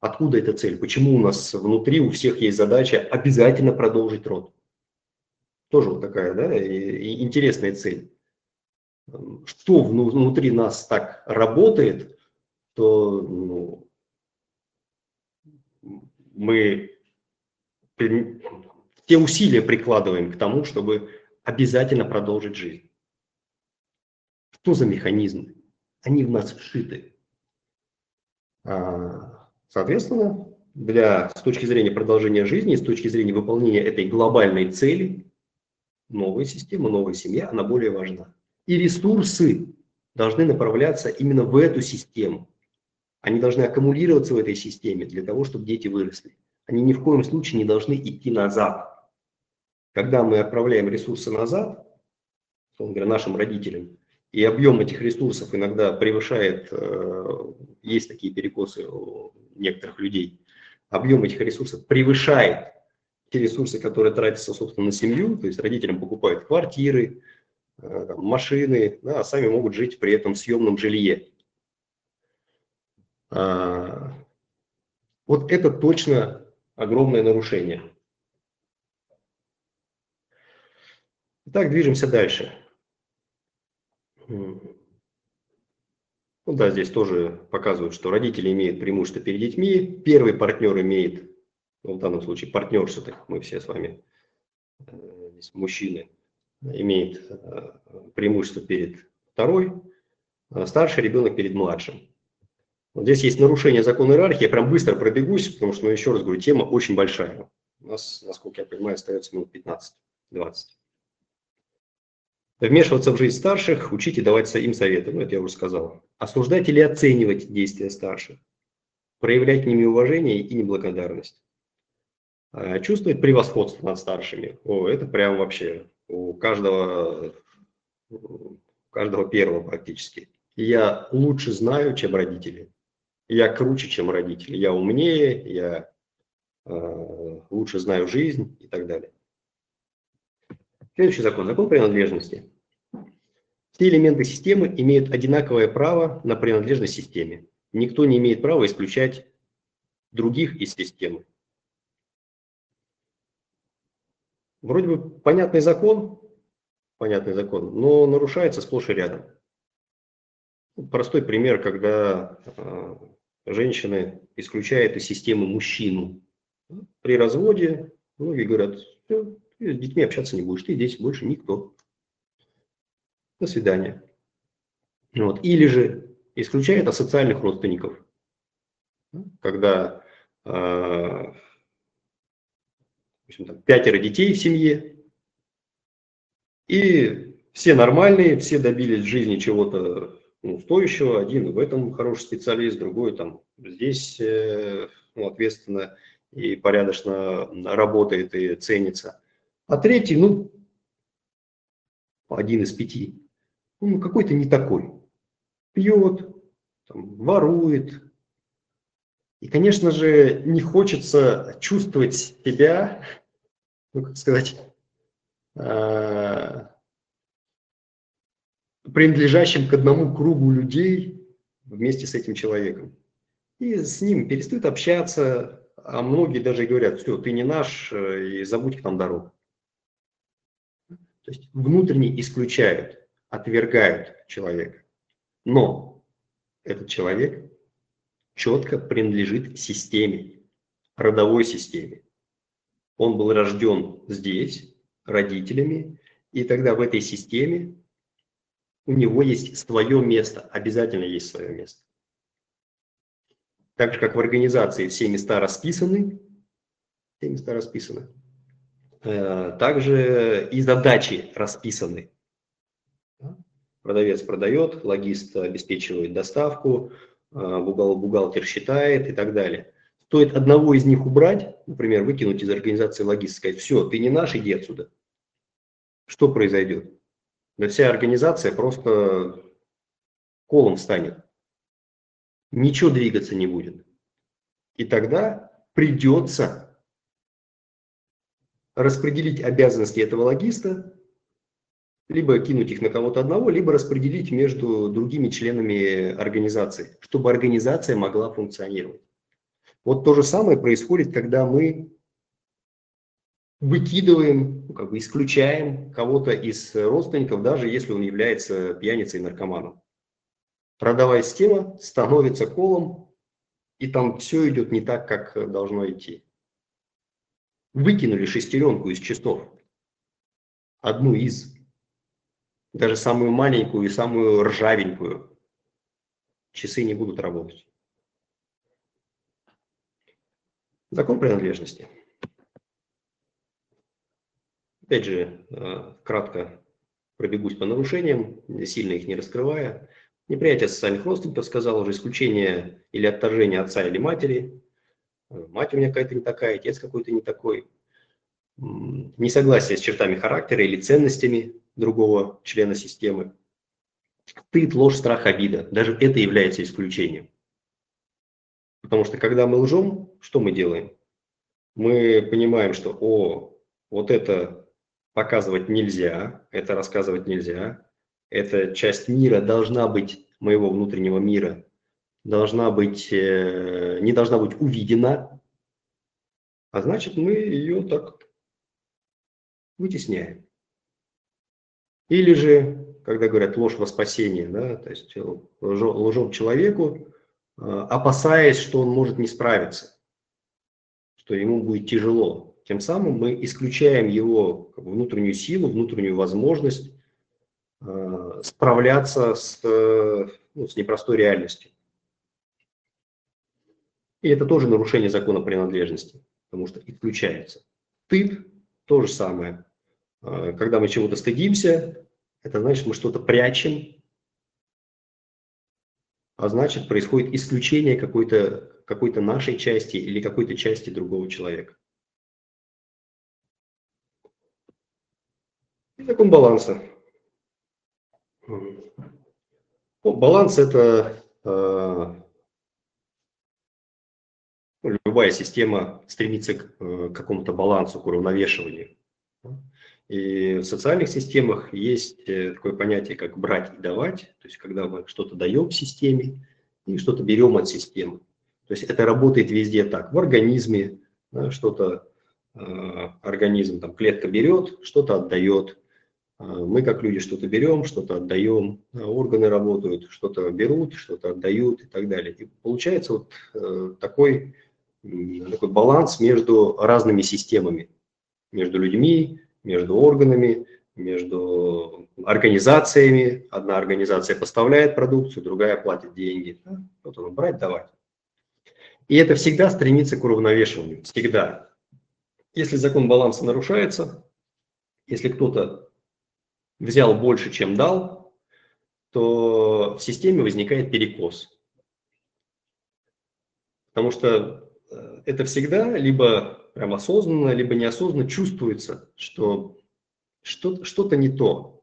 Откуда эта цель? Почему у нас внутри у всех есть задача обязательно продолжить род? Тоже вот такая, да, интересная цель. Что внутри нас так работает, то ну, мы все усилия прикладываем к тому, чтобы обязательно продолжить жизнь. Что за механизмы? Они в нас вшиты. А, Соответственно, для, с точки зрения продолжения жизни, с точки зрения выполнения этой глобальной цели, новая система, новая семья, она более важна. И ресурсы должны направляться именно в эту систему, Они должны аккумулироваться в этой системе для того, чтобы дети выросли. Они ни в коем случае не должны идти назад. Когда мы отправляем ресурсы назад, говоря, нашим родителям, и объем этих ресурсов иногда превышает, э, есть такие перекосы некоторых людей, объем этих ресурсов превышает те ресурсы, которые тратятся, собственно, на семью, то есть родителям покупают квартиры, э, машины, да, а сами могут жить при этом в съемном жилье. А, вот это точно огромное нарушение. Итак, движемся дальше. Ну да, здесь тоже показывают, что родители имеют преимущество перед детьми, первый партнер имеет, ну, в данном случае партнерство, так мы все с вами, э, здесь мужчины, имеет э, преимущество перед второй, а старший ребенок перед младшим. Вот здесь есть нарушение закона иерархии, я прям быстро пробегусь, потому что, ну, еще раз говорю, тема очень большая. У нас, насколько я понимаю, остается минут 15-20. Вмешиваться в жизнь старших, учить и давать им советы. Ну, это я уже сказал. Осуждать или оценивать действия старших. Проявлять к ними уважение и неблагодарность. А чувствовать превосходство над старшими. О, это прям вообще у каждого, у каждого первого практически. Я лучше знаю, чем родители. Я круче, чем родители. Я умнее, я э, лучше знаю жизнь и так далее. Следующий закон. Закон принадлежности. Все элементы системы имеют одинаковое право на принадлежность системе. Никто не имеет права исключать других из системы. Вроде бы понятный закон, понятный закон, но нарушается сплошь и рядом. Простой пример, когда э, женщины исключают из системы мужчину. При разводе многие говорят, ты с детьми общаться не будешь, ты здесь больше никто. До свидания. Вот. Или же исключает асоциальных родственников. Когда э, в общем, там, пятеро детей в семье, и все нормальные, все добились в жизни чего-то ну, стоящего, один в этом хороший специалист, другой там здесь э, ну, ответственно и порядочно работает и ценится. А третий, ну, один из пяти, ну, какой-то не такой. Пьет, там, ворует. И, конечно же, не хочется чувствовать себя, ну, как сказать, э, принадлежащим к одному кругу людей вместе с этим человеком. И с ним перестают общаться, а многие даже говорят, все, ты не наш, э, и забудь к нам дорогу. То есть внутренне исключают, отвергают человека. Но этот человек четко принадлежит системе, родовой системе. Он был рожден здесь, родителями, и тогда в этой системе у него есть свое место, обязательно есть свое место. Так же, как в организации все места расписаны, все места расписаны, Э, также и задачи расписаны. Продавец продает, логист обеспечивает доставку, э, бухгалтер считает и так далее. Стоит одного из них убрать, например, выкинуть из организации логист, сказать, все, ты не наш, иди отсюда. Что произойдет? Да вся организация просто колом станет. Ничего двигаться не будет. И тогда придется распределить обязанности этого логиста, либо кинуть их на кого-то одного, либо распределить между другими членами организации, чтобы организация могла функционировать. Вот то же самое происходит, когда мы выкидываем, ну, как бы исключаем кого-то из родственников, даже если он является пьяницей и наркоманом. Родовая система становится колом, и там все идет не так, как должно идти выкинули шестеренку из часов, одну из, даже самую маленькую и самую ржавенькую, часы не будут работать. Закон принадлежности. Опять же, э, кратко пробегусь по нарушениям, сильно их не раскрывая. Неприятие социальных родственников, сказал уже, исключение или отторжение отца или матери. Мать у меня какая-то не такая, отец какой-то не такой. Несогласие с чертами характера или ценностями другого члена системы. Стыд, ложь, страх, обида. Даже это является исключением. Потому что когда мы лжем, что мы делаем? Мы понимаем, что о, вот это показывать нельзя, это рассказывать нельзя, эта часть мира должна быть, моего внутреннего мира, должна быть, э, не должна быть увидена, а значит мы ее так вытесняем. Или же, когда говорят ложь во спасение, да, то есть лжем человеку, э, опасаясь, что он может не справиться, что ему будет тяжело. Тем самым мы исключаем его внутреннюю силу, внутреннюю возможность э, справляться с, э, ну, с непростой реальностью. И это тоже нарушение закона принадлежности, потому что исключается. Стыд – то же самое. А, когда мы чего-то стыдимся, это значит, мы что-то прячем, а значит, происходит исключение какой-то какой нашей части или какой-то части другого человека. И закон баланса. Ну, баланс – это э, любая система стремится к э, какому-то балансу, к уравновешиванию. И в социальных системах есть э, такое понятие, как брать и давать, то есть когда мы что-то даем системе и что-то берем от системы. То есть это работает везде так. В организме да, что-то э, организм, там клетка берет, что-то отдает. Э, мы как люди что-то берем, что-то отдаем, органы работают, что-то берут, что-то отдают и так далее. И получается вот э, такой, такой баланс между разными системами, между людьми, между органами, между организациями. Одна организация поставляет продукцию, другая платит деньги. Вот оно, брать, давать. И это всегда стремится к уравновешиванию. Всегда. Если закон баланса нарушается, если кто-то взял больше, чем дал, то в системе возникает перекос. Потому что э, это всегда либо прям осознанно, либо неосознанно чувствуется, что что-то не то.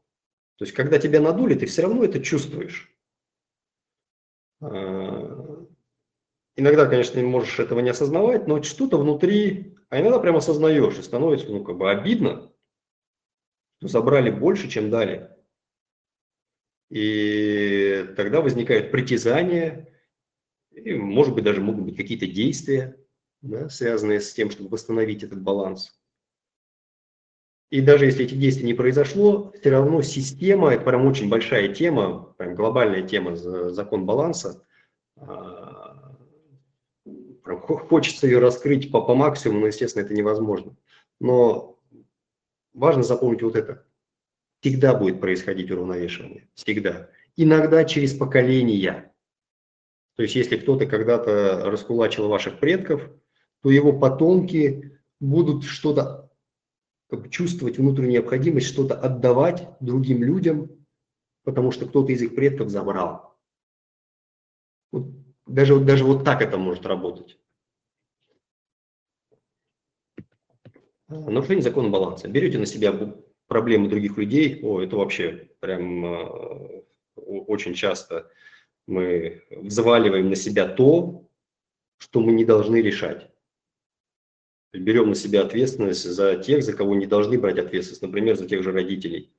То есть, когда тебя надули, ты все равно это чувствуешь. А, иногда, конечно, можешь этого не осознавать, но что-то внутри, а иногда прям осознаешь, и становится, ну, как бы обидно, что забрали больше, чем дали. И тогда возникают притязания, и, может быть, даже могут быть какие-то действия, да, связанные с тем, чтобы восстановить этот баланс. И даже если эти действия не произошло, все равно система, это прям очень большая тема, прям глобальная тема, закон баланса, а, прям хочется ее раскрыть по, по максимуму, но, естественно, это невозможно. Но важно запомнить вот это. Всегда будет происходить уравновешивание. Всегда. Иногда через поколения. То есть, если кто-то когда-то раскулачил ваших предков, то его потомки будут что-то как бы, чувствовать внутреннюю необходимость что-то отдавать другим людям, потому что кто-то из их предков забрал. Вот, даже, даже вот так это может работать. Нарушение закона баланса. Берете на себя проблемы других людей, о, это вообще прям э, очень часто мы взваливаем на себя то, что мы не должны решать берем на себя ответственность за тех, за кого не должны брать ответственность, например, за тех же родителей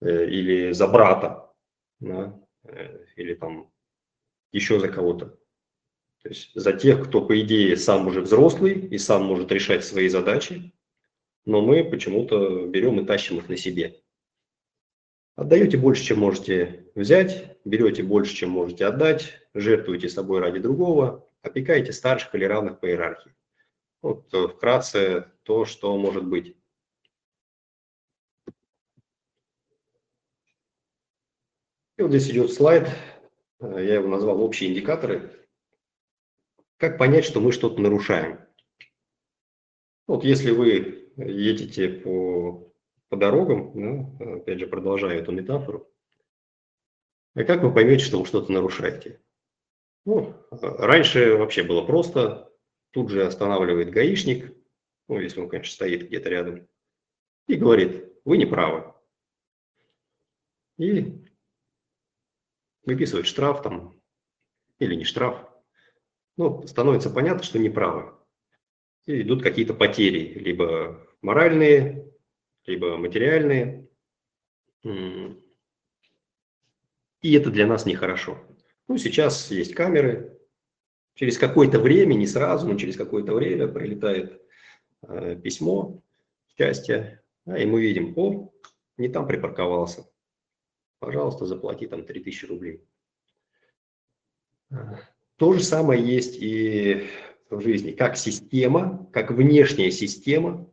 э, или за брата, да, э, или там еще за кого-то. То есть за тех, кто, по идее, сам уже взрослый и сам может решать свои задачи, но мы почему-то берем и тащим их на себе. Отдаете больше, чем можете взять, берете больше, чем можете отдать, жертвуете собой ради другого, опекаете старших или равных по иерархии. Вот э, вкратце то, что может быть. И вот здесь идет слайд, э, я его назвал общие индикаторы. Как понять, что мы что-то нарушаем? Вот если вы едете по, по дорогам, ну, опять же продолжаю эту метафору, А как вы поймете, что вы что-то нарушаете? Ну, раньше вообще было просто. Тут же останавливает гаишник, ну, если он, конечно, стоит где-то рядом, и говорит, вы не правы. И выписывает штраф там, или не штраф. Ну, становится понятно, что неправы. И идут какие-то потери, либо моральные, либо материальные. И это для нас нехорошо. Ну, сейчас есть камеры. Через какое-то время, не сразу, но через какое-то время прилетает э, письмо, счастье, да, и мы видим, о, не там припарковался. Пожалуйста, заплати там 3000 рублей. То же самое есть и в жизни. Как система, как внешняя система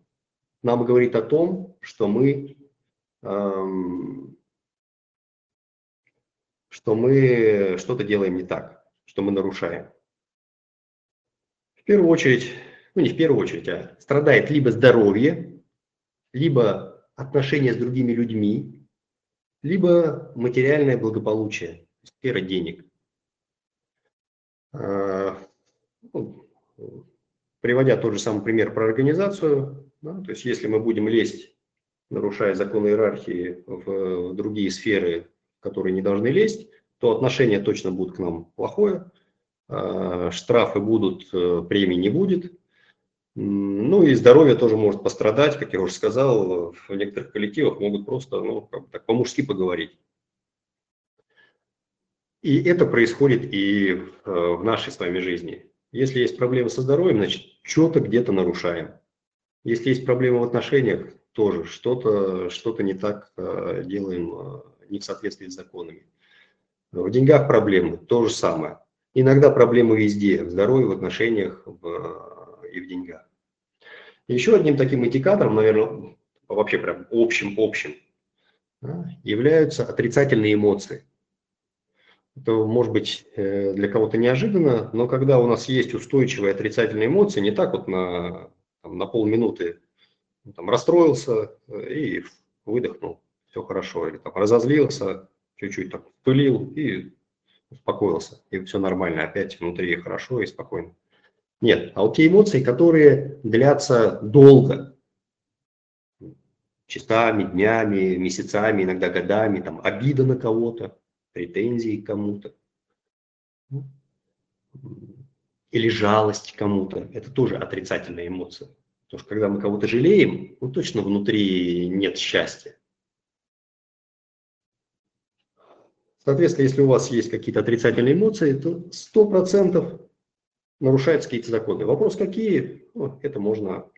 нам говорит о том, что мы, эм, что мы что-то делаем не так, что мы нарушаем. В первую очередь, ну не в первую очередь, а страдает либо здоровье, либо отношения с другими людьми, либо материальное благополучие, сфера денег. А, ну, приводя тот же самый пример про организацию, да, то есть если мы будем лезть, нарушая законы иерархии в другие сферы, которые не должны лезть, то отношение точно будет к нам плохое, штрафы будут, э, премии не будет, ну и здоровье тоже может пострадать, как я уже сказал, в некоторых коллективах могут просто ну, как так по-мужски поговорить. И это происходит и в э, нашей с вами жизни. Если есть проблемы со здоровьем, значит, что-то где-то нарушаем. Если есть проблемы в отношениях, тоже что-то что не так э, делаем, э, не в соответствии с законами. В деньгах проблемы, то же самое. Иногда проблемы везде, в здоровье, в отношениях, в, и в деньгах. Еще одним таким индикатором, наверное, вообще прям общим-общим, являются отрицательные эмоции. Это может быть э, для кого-то неожиданно, но когда у нас есть устойчивые отрицательные эмоции, не так вот на, там, на полминуты ну, там, расстроился э, и выдохнул, все хорошо, или там разозлился, чуть-чуть так пылил и успокоился, и все нормально, опять внутри хорошо и спокойно. Нет, а вот те эмоции, которые длятся долго, часами, днями, месяцами, иногда годами, там обида на кого-то, претензии к кому-то, или жалость кому-то, это тоже отрицательная эмоция. Потому что когда мы кого-то жалеем, ну точно внутри нет счастья. Соответственно, если у вас есть какие-то отрицательные эмоции, то сто процентов нарушаются какие-то законы. Вопрос какие, ну, это можно,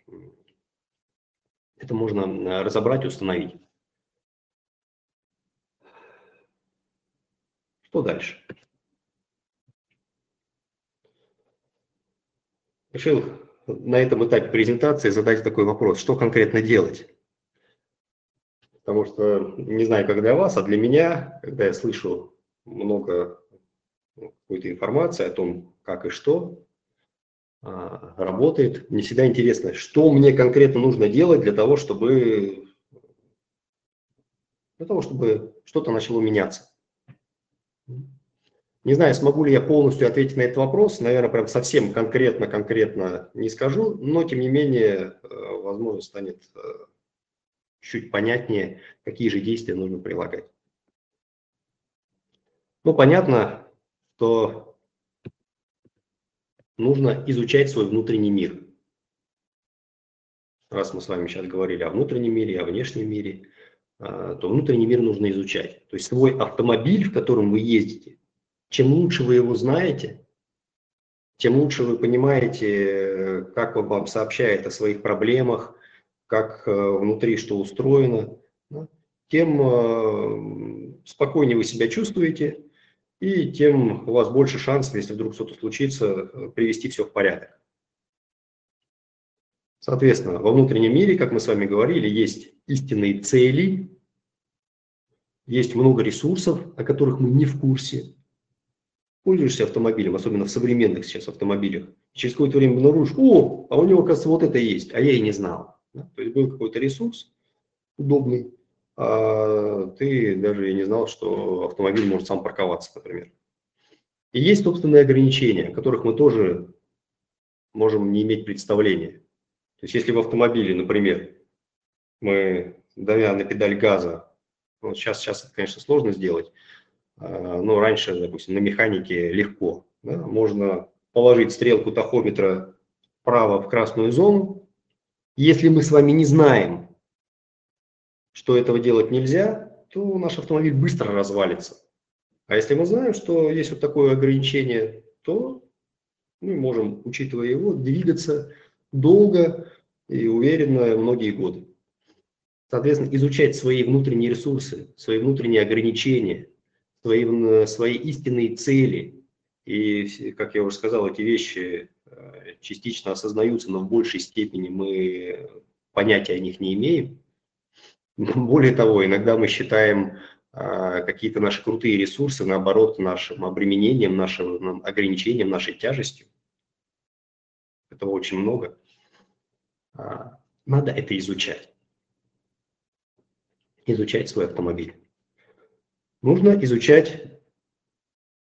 это можно разобрать и установить. Что дальше? Решил на этом этапе презентации задать такой вопрос, что конкретно делать? Потому что не знаю, как для вас, а для меня, когда я слышу много какой-то информации о том, как и что а, работает, мне всегда интересно, что мне конкретно нужно делать для того, чтобы для того, чтобы что-то начало меняться. Не знаю, смогу ли я полностью ответить на этот вопрос. Наверное, прям совсем конкретно-конкретно не скажу, но тем не менее, э, возможно, станет э, чуть понятнее, какие же действия нужно прилагать. Ну, понятно, что нужно изучать свой внутренний мир. Раз мы с вами сейчас говорили о внутреннем мире, о внешнем мире, а, то внутренний мир нужно изучать. То есть свой автомобиль, в котором вы ездите, чем лучше вы его знаете, тем лучше вы понимаете, как он вам сообщает о своих проблемах, как э, внутри что устроено, тем э, спокойнее вы себя чувствуете, и тем у вас больше шансов, если вдруг что-то случится, э, привести все в порядок. Соответственно, во внутреннем мире, как мы с вами говорили, есть истинные цели, есть много ресурсов, о которых мы не в курсе. Пользуешься автомобилем, особенно в современных сейчас автомобилях. Через какое-то время обнаружишь, о, а у него, оказывается, вот это есть, а я и не знал. Да? То есть был какой-то ресурс удобный, а ты даже не знал, что автомобиль может сам парковаться, например. И есть собственные ограничения, о которых мы тоже можем не иметь представления. То есть если в автомобиле, например, мы давя на педаль газа, ну, сейчас, сейчас это, конечно, сложно сделать, а, но раньше, допустим, на механике легко. Да, можно положить стрелку тахометра вправо в красную зону. Если мы с вами не знаем, что этого делать нельзя, то наш автомобиль быстро развалится. А если мы знаем, что есть вот такое ограничение, то мы можем, учитывая его, двигаться долго и уверенно многие годы. Соответственно, изучать свои внутренние ресурсы, свои внутренние ограничения, свои, свои истинные цели. И, как я уже сказал, эти вещи э, частично осознаются, но в большей степени мы понятия о них не имеем. (laughs) Более того, иногда мы считаем а, какие-то наши крутые ресурсы, наоборот, нашим обременением, нашим ограничением, нашей тяжестью. Этого очень много. А, надо это изучать. Изучать свой автомобиль. Нужно изучать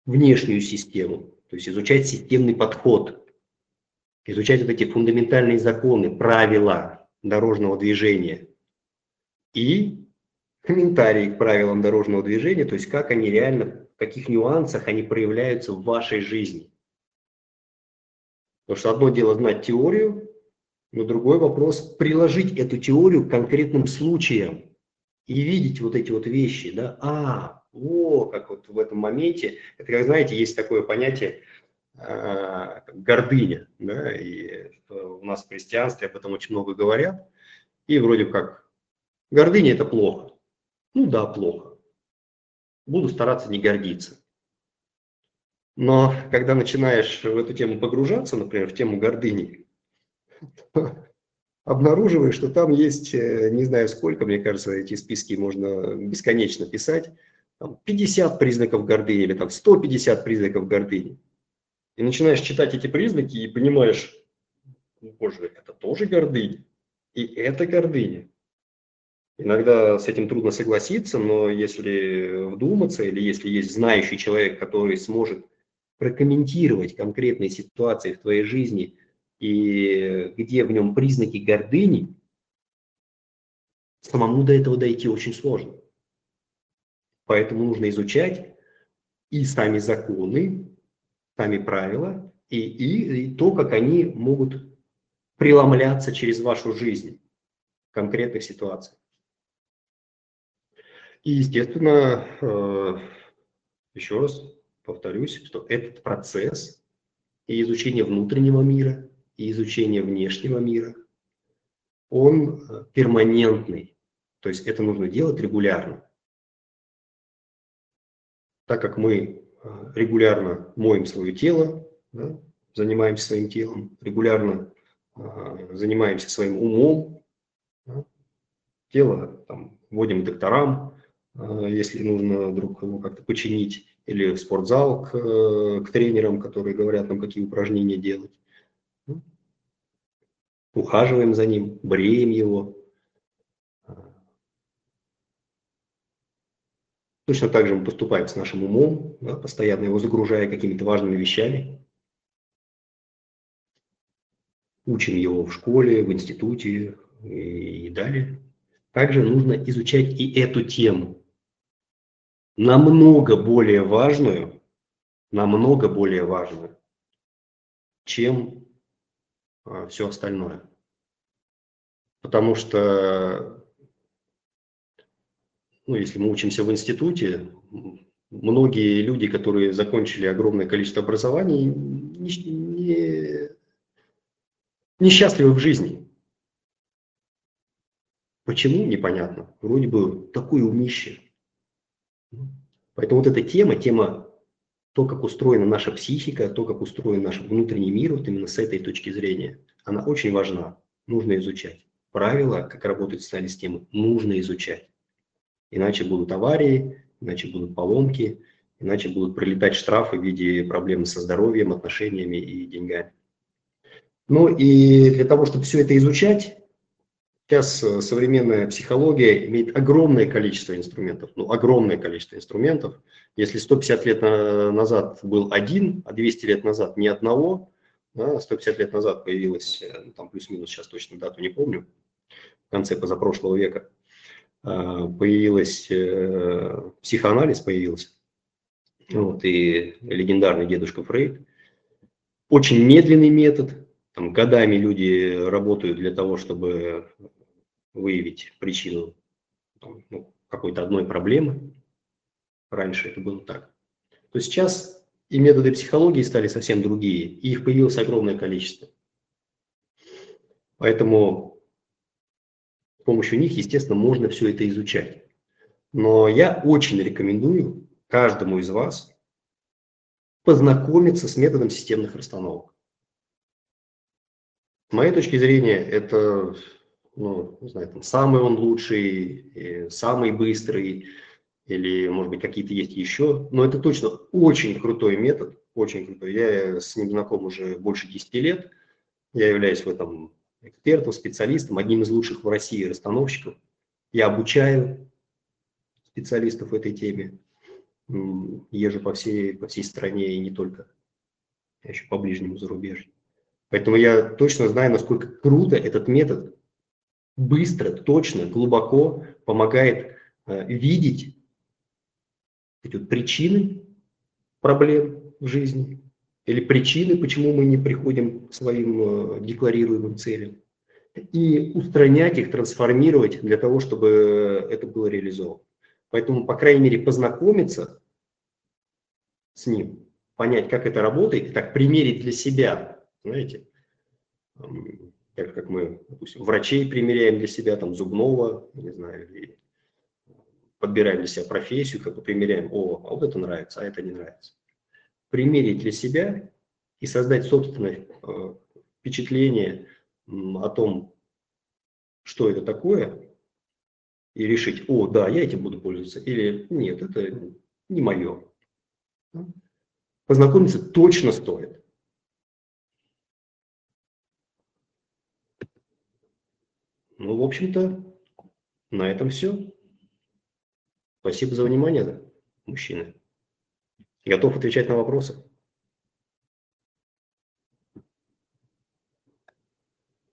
внешнюю систему, то есть изучать системный подход, изучать вот эти фундаментальные законы, правила дорожного движения и комментарии к правилам дорожного движения, то есть как они реально, в каких нюансах они проявляются в вашей жизни. Потому что одно дело знать теорию, но другой вопрос приложить эту теорию к конкретным случаям и видеть вот эти вот вещи, да, а, о, как вот в этом моменте, это как, знаете, есть такое понятие э, гордыня, да, и у нас в христианстве об этом очень много говорят, и вроде как гордыня это плохо. Ну да, плохо. Буду стараться не гордиться. Но когда начинаешь в эту тему погружаться, например, в тему гордыни, обнаруживаешь, что там есть, э, не знаю сколько, мне кажется, эти списки можно бесконечно писать, там 50 признаков гордыни или там 150 признаков гордыни. И начинаешь читать эти признаки и понимаешь, боже, это тоже гордыня, и это гордыня. Иногда с этим трудно согласиться, но если вдуматься или если есть знающий человек, который сможет прокомментировать конкретные ситуации в твоей жизни и где в нем признаки гордыни, самому до этого дойти очень сложно. Поэтому нужно изучать и сами законы, сами правила, и, и, и то, как они могут преломляться через вашу жизнь в конкретных ситуациях. И, естественно, э, еще раз повторюсь, что этот процесс и изучение внутреннего мира, и изучение внешнего мира, он э, перманентный. То есть это нужно делать регулярно. Так как мы э, регулярно моем свое тело, да, занимаемся своим телом, регулярно занимаемся своим умом, да, тело там, вводим докторам, а, если нужно вдруг его как-то починить, или в спортзал к, э, к тренерам, которые говорят нам, какие упражнения делать. Ну, ухаживаем за ним, бреем его. Точно так же мы поступаем с нашим умом, да, постоянно его загружая какими-то важными вещами. Учим его в школе, в институте и далее. Также нужно изучать и эту тему намного более важную, намного более важную, чем а, все остальное. Потому что, ну, если мы учимся в институте, многие люди, которые закончили огромное количество образований, не, не, несчастливы в жизни. Почему? Непонятно. Вроде бы такое умище, Поэтому вот эта тема, тема то, как устроена наша психика, то, как устроен наш внутренний мир, вот именно с этой точки зрения, она очень важна. Нужно изучать. Правила, как работают социальные системы, нужно изучать. Иначе будут аварии, иначе будут поломки, иначе будут прилетать штрафы в виде проблем со здоровьем, отношениями и деньгами. Ну и для того, чтобы все это изучать, Сейчас э, современная психология имеет огромное количество инструментов, ну, огромное количество инструментов. Если 150 лет назад был один, а 200 лет назад ни одного, да, 150 лет назад появилась, э, ну, там плюс-минус, сейчас точно дату не помню, в конце позапрошлого века, появилась, э, психоанализ появился, вот, и легендарный дедушка Фрейд. Очень медленный метод, там годами люди работают для того, чтобы выявить причину ну, какой-то одной проблемы. Раньше это было так. То сейчас и методы психологии стали совсем другие, и их появилось огромное количество. Поэтому с помощью них, естественно, можно все это изучать. Но я очень рекомендую каждому из вас познакомиться с методом системных расстановок. С моей точки зрения, это ну, не знаю, там, самый он лучший, самый быстрый, или, может быть, какие-то есть еще. Но это точно очень крутой метод, очень крутой. Я с ним знаком уже больше 10 лет. Я являюсь в этом экспертом, специалистом, одним из лучших в России расстановщиков. Я обучаю специалистов в этой теме. Езжу по всей, по всей стране и не только. Я еще по ближнему зарубежью. Поэтому я точно знаю, насколько круто этот метод быстро, точно, глубоко помогает э, видеть эти вот причины проблем в жизни или причины, почему мы не приходим к своим э, декларируемым целям, и устранять их, трансформировать для того, чтобы это было реализовано. Поэтому, по крайней мере, познакомиться с ним, понять, как это работает, и так примерить для себя, знаете, так как мы, допустим, врачей примеряем для себя, там, зубного, не знаю, или подбираем для себя профессию, как бы примеряем, о, а вот это нравится, а это не нравится. Примерить для себя и создать собственное э, впечатление о том, что это такое, и решить, о, да, я этим буду пользоваться, или нет, это не мое. Познакомиться точно стоит. Ну, в общем-то, на этом все. Спасибо за внимание, мужчины. Готов отвечать на вопросы.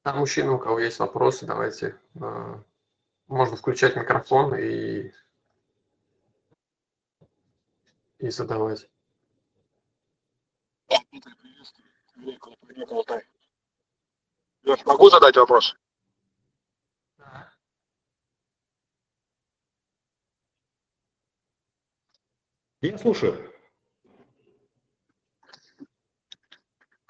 А мужчины, у кого есть вопросы, давайте. А, можно включать микрофон и, и задавать. Леш, могу задать вопрос? Я слушаю.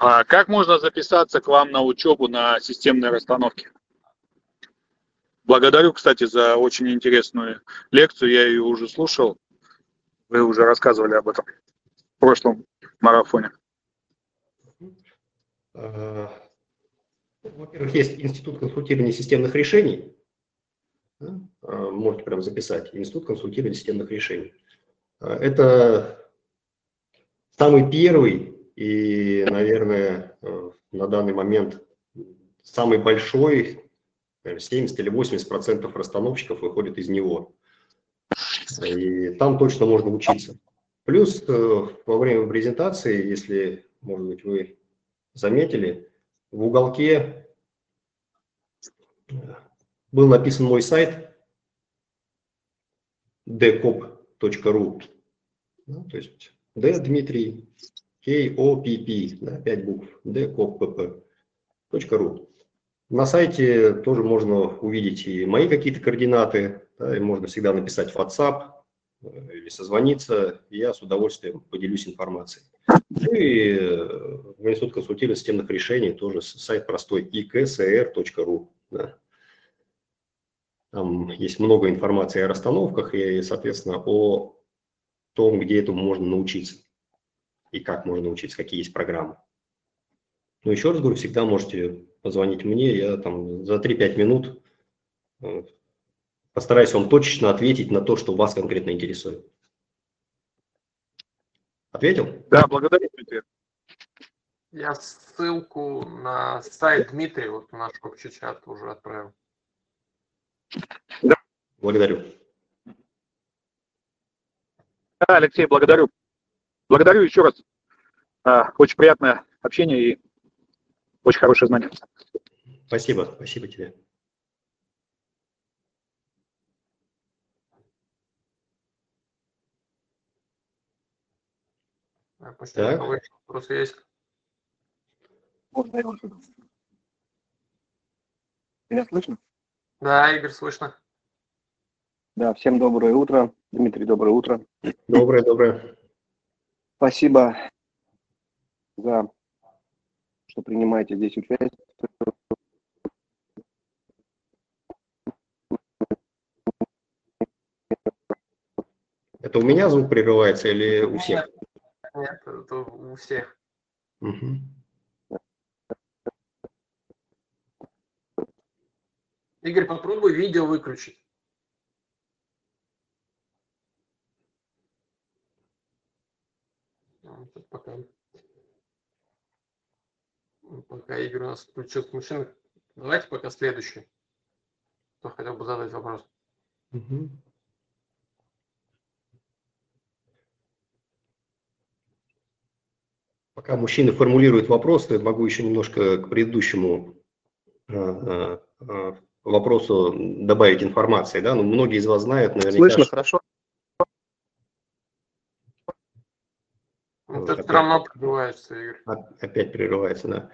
А как можно записаться к вам на учебу на системной расстановке? Благодарю, кстати, за очень интересную лекцию. Я ее уже слушал. Вы уже рассказывали об этом в прошлом марафоне. А, во-первых, есть Институт консультирования системных решений. А, можете прям записать. Институт консультирования системных решений. Это самый первый и, наверное, э, на данный момент самый большой, 70 или 80 процентов расстановщиков выходит из него. И там точно можно учиться. Плюс э, во время презентации, если, может быть, вы заметили, в уголке э, был написан мой сайт decop.ru ну, то есть D Дмитрий, K O P P, да, 5 букв, D .ру. На сайте тоже можно увидеть и мои какие-то координаты, да, и можно всегда написать в WhatsApp э, или созвониться, и я с удовольствием поделюсь информацией. Ну и э, в Институт консультирования системных решений тоже сайт простой iksr.ru. Да. Там есть много информации о расстановках и, соответственно, о том, где этому можно научиться и как можно научиться, какие есть программы. Но еще раз говорю, всегда можете позвонить мне, я там за 3-5 минут э, постараюсь вам точечно ответить на то, что вас конкретно интересует. Ответил? Да, благодарю. Я ссылку на сайт Дмитрия, вот наш общий чат уже отправил. Да. Благодарю. Да, Алексей, благодарю. Благодарю еще раз. А, очень приятное общение и очень хорошее знание. Спасибо, спасибо тебе. Так. Вопросы есть? Меня слышно? Да, Игорь, слышно. Да, всем доброе утро. Дмитрий, доброе утро. Доброе, доброе. Спасибо за что принимаете здесь участие. Это у меня звук прерывается или у всех? Нет, это у всех. Угу. Игорь, попробуй видео выключить. Пока, пока Игорь у нас включил мужчину. Давайте пока следующий. Кто хотел бы задать вопрос. Угу. Пока мужчины формулируют вопросы, могу еще немножко к предыдущему э, э, э, вопросу добавить информации. Да? Ну, многие из вас знают наверняка. Слышно хорошо? Вот все равно прерывается, Игорь. Опять прерывается, да.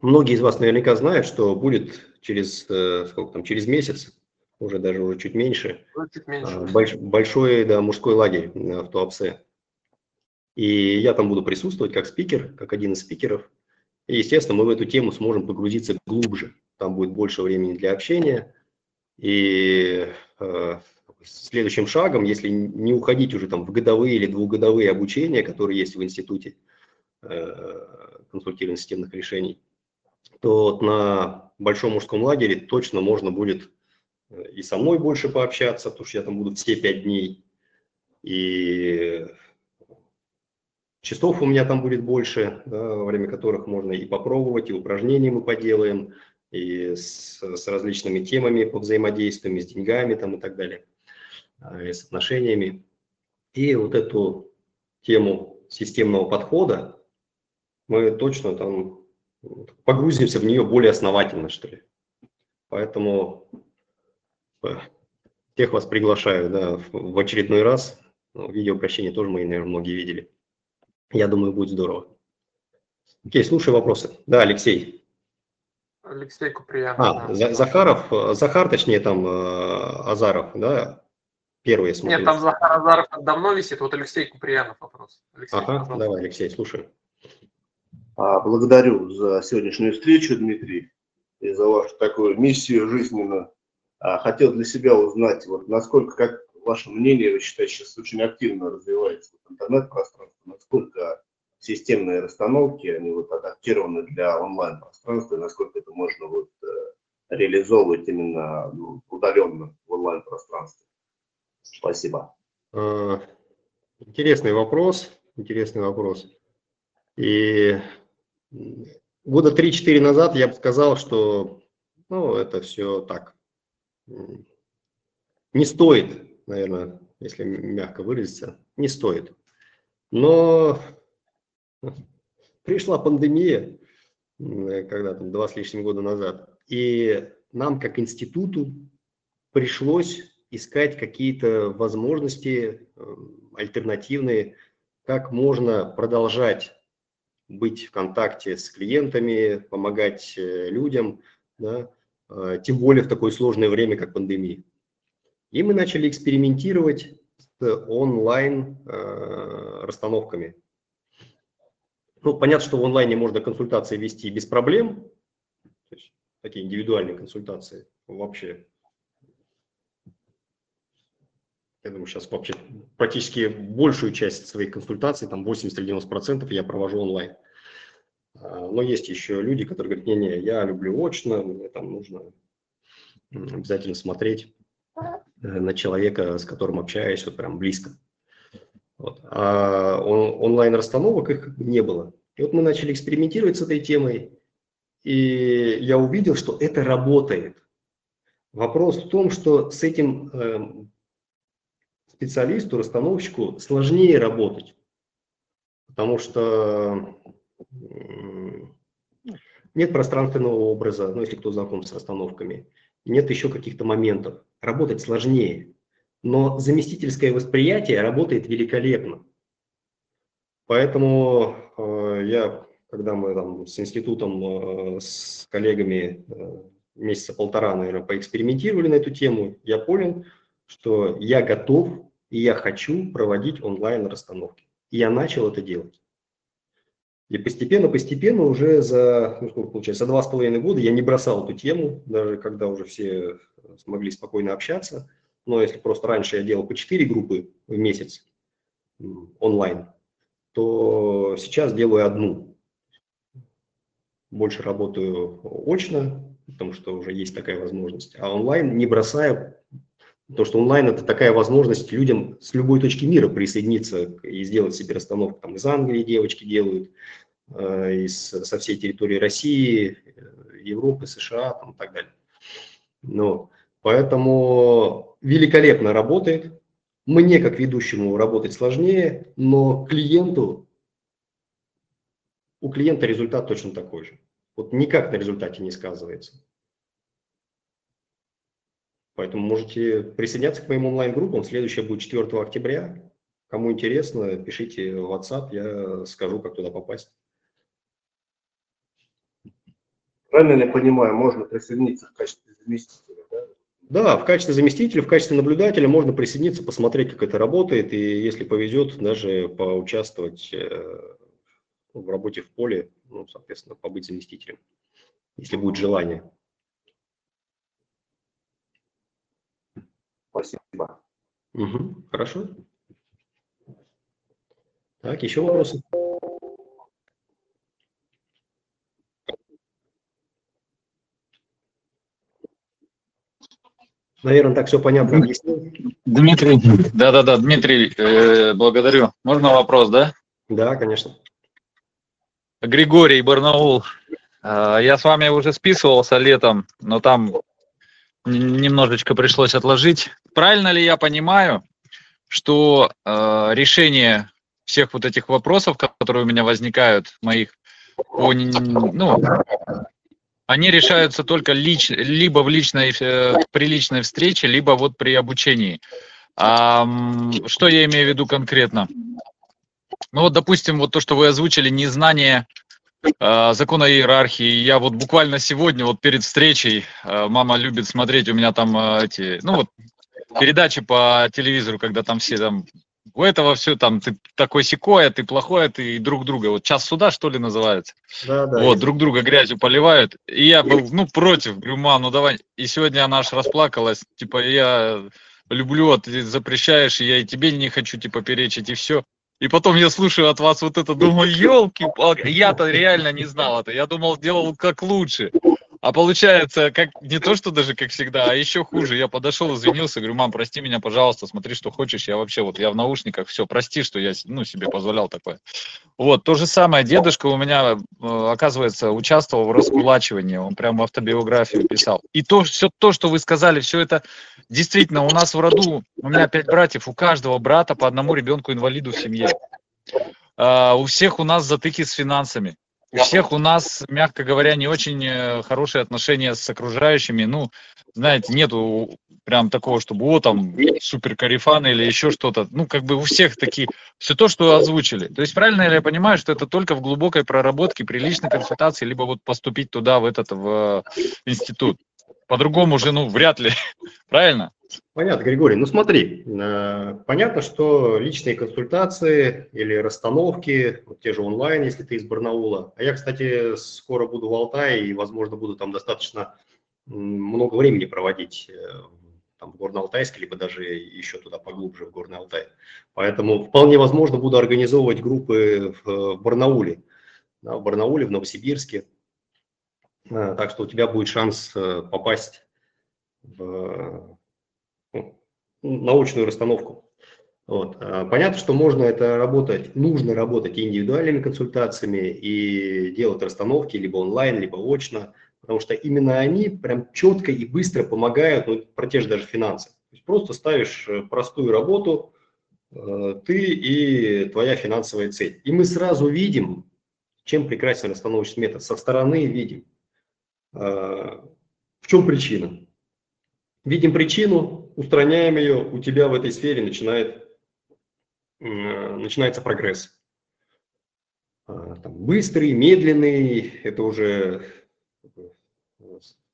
Многие из вас наверняка знают, что будет через, сколько там, через месяц, уже даже уже чуть меньше, чуть меньше. Больш, большой да, мужской лагерь в Туапсе. И я там буду присутствовать как спикер, как один из спикеров. И, естественно, мы в эту тему сможем погрузиться глубже. Там будет больше времени для общения. И э, следующим шагом, если не уходить уже там в годовые или двухгодовые обучения, которые есть в институте э, консультирования системных решений, то вот на большом мужском лагере точно можно будет э, и со мной больше пообщаться, потому что я там буду все пять дней. И Часов у меня там будет больше, да, во время которых можно и попробовать, и упражнения мы поделаем, и с, с различными темами по взаимодействию, с деньгами там и так далее, и с отношениями. И вот эту тему системного подхода мы точно там погрузимся в нее более основательно, что ли. Поэтому э, всех вас приглашаю да, в очередной раз. Ну, видео прощения тоже мы, наверное, многие видели. Я думаю, будет здорово. Окей, слушай вопросы. Да, Алексей. Алексей Куприянов. А, да. Захаров, Захар, точнее, там э, Азаров, да? Первый, смотрю. Нет, там Захар Азаров давно висит, вот Алексей Куприянов вопрос. Алексей, ага, пожалуйста. давай, Алексей, слушай. А, благодарю за сегодняшнюю встречу, Дмитрий, и за вашу такую миссию жизненную. А, хотел для себя узнать, вот насколько, как ваше мнение, вы считаете, сейчас очень активно развивается интернет-пространство, насколько системные расстановки, они вот адаптированы для онлайн-пространства, и насколько это можно вот э, реализовывать именно ну, удаленно в онлайн-пространстве. Спасибо. А, интересный вопрос, интересный вопрос. И года 3-4 назад я бы сказал, что ну, это все так. Не стоит наверное, если мягко выразиться, не стоит. Но пришла пандемия, когда там два с лишним года назад, и нам как институту пришлось искать какие-то возможности э, альтернативные, как можно продолжать быть в контакте с клиентами, помогать э, людям, да, э, тем более в такое сложное время, как пандемия. И мы начали экспериментировать с онлайн э. Ну, понятно, что в онлайне можно консультации вести без проблем, такие индивидуальные консультации вообще. Я думаю, сейчас вообще практически большую часть своих консультаций, там 80-90% я провожу онлайн. А, но есть еще люди, которые говорят, не-не, я люблю очно, мне там нужно обязательно смотреть Э, на человека, с которым общаюсь, вот прям близко. Вот. А он, онлайн-расстановок их не было. И вот мы начали экспериментировать с этой темой, и я увидел, что это работает. Вопрос в том, что с этим э, специалисту, расстановщику сложнее работать, потому что нет пространственного образа, ну, если кто знаком с расстановками, нет еще каких-то моментов. Работать сложнее, но заместительское восприятие работает великолепно. Поэтому э, я, когда мы там с институтом, э, с коллегами э, месяца полтора, наверное, поэкспериментировали на эту тему, я понял, что я готов и я хочу проводить онлайн-расстановки. И я начал это делать. И постепенно-постепенно уже за, ну, сколько получается, за два с половиной года я не бросал эту тему, даже когда уже все смогли спокойно общаться. Но если просто раньше я делал по четыре группы в месяц онлайн, то сейчас делаю одну. Больше работаю очно, потому что уже есть такая возможность. А онлайн не бросаю, потому что онлайн это такая возможность людям с любой точки мира присоединиться и сделать себе расстановку. Там из Англии девочки делают, э, из, со всей территории России, э, Европы, США там, и так далее. Ну, поэтому великолепно работает. Мне, как ведущему, работать сложнее, но клиенту, у клиента результат точно такой же. Вот никак на результате не сказывается. Поэтому можете присоединяться к моим онлайн-группам. Следующая будет 4 октября. Кому интересно, пишите в WhatsApp, я скажу, как туда попасть. Правильно я понимаю, можно присоединиться в качестве заместителя, да? Да, в качестве заместителя, в качестве наблюдателя можно присоединиться, посмотреть, как это работает, и если повезет, даже поучаствовать э, в работе в поле, ну, соответственно, побыть заместителем, если будет желание. Спасибо. Угу, хорошо. Так, еще вопросы? Наверное, так все понятно объяснил. Дмитрий, да-да-да, Дмитрий, э, благодарю. Можно вопрос, да? Да, конечно. Григорий Барнаул. Э, я с вами уже списывался летом, но там немножечко пришлось отложить. Правильно ли я понимаю, что э, решение всех вот этих вопросов, которые у меня возникают, моих, ну, они решаются только лич, либо в личной, э, при личной встрече, либо вот при обучении. А, что я имею в виду конкретно? Ну вот, допустим, вот то, что вы озвучили, незнание э, закона иерархии. Я вот буквально сегодня, вот перед встречей, э, мама любит смотреть, у меня там э, эти, ну вот, передачи по телевизору, когда там все там у этого все там, ты такой секой, а ты плохой, а ты друг друга. Вот час суда, что ли, называется? Да, да. Вот, друг друга грязью поливают. И я был, ну, против, говорю, мам, ну давай. И сегодня она аж расплакалась, типа, я люблю, а ты запрещаешь, и я и тебе не хочу, типа, перечить, и все. И потом я слушаю от вас вот это, думаю, елки-палки, я-то реально не знал это, я думал, делал как лучше. А получается, как не то, что даже как всегда, а еще хуже. Я подошел, извинился, говорю, мам, прости меня, пожалуйста, смотри, что хочешь. Я вообще вот, я в наушниках, все, прости, что я ну, себе позволял такое. Вот, то же самое, дедушка у меня, э, оказывается, участвовал в раскулачивании, он прямо автобиографию писал. И то, все то, что вы сказали, все это действительно у нас в роду, у меня пять братьев, у каждого брата по одному ребенку-инвалиду в семье. Uh, у всех у нас затыки с финансами. У всех у нас, мягко говоря, не очень э, хорошие отношения с окружающими. Ну, знаете, нету прям такого, чтобы о, там, супер карифаны или еще что-то. Ну, как бы у всех такие, все то, что озвучили. То есть правильно ли я понимаю, что это только в глубокой проработке, при личной консультации, либо вот поступить туда, в этот, в э, институт? По-другому же, ну, вряд ли. (laughs) Правильно? Понятно, Григорий. Ну смотри, э, понятно, что личные консультации или расстановки, вот те же онлайн, если ты из Барнаула. А я, кстати, скоро буду в Алтае и, возможно, буду там достаточно много времени проводить э, там, в Горно-Алтайске, либо даже еще туда поглубже, в Горный Алтай. Поэтому вполне возможно буду организовывать группы в Барнауле, да, в Барнауле, в Новосибирске. Э, так что у тебя будет шанс попасть в научную расстановку. Вот. А, понятно, что можно это работать, нужно работать индивидуальными консультациями и делать расстановки либо онлайн, либо очно. потому что именно они прям четко и быстро помогают, ну, про те же даже финансы. То есть просто ставишь э, простую работу, э, ты и твоя финансовая цель. И мы сразу видим, чем прекрасен расстановочный метод. Со стороны видим, э, в чем причина. Видим причину, устраняем ее, у тебя в этой сфере начинает, начинается прогресс. Там, быстрый, медленный, это уже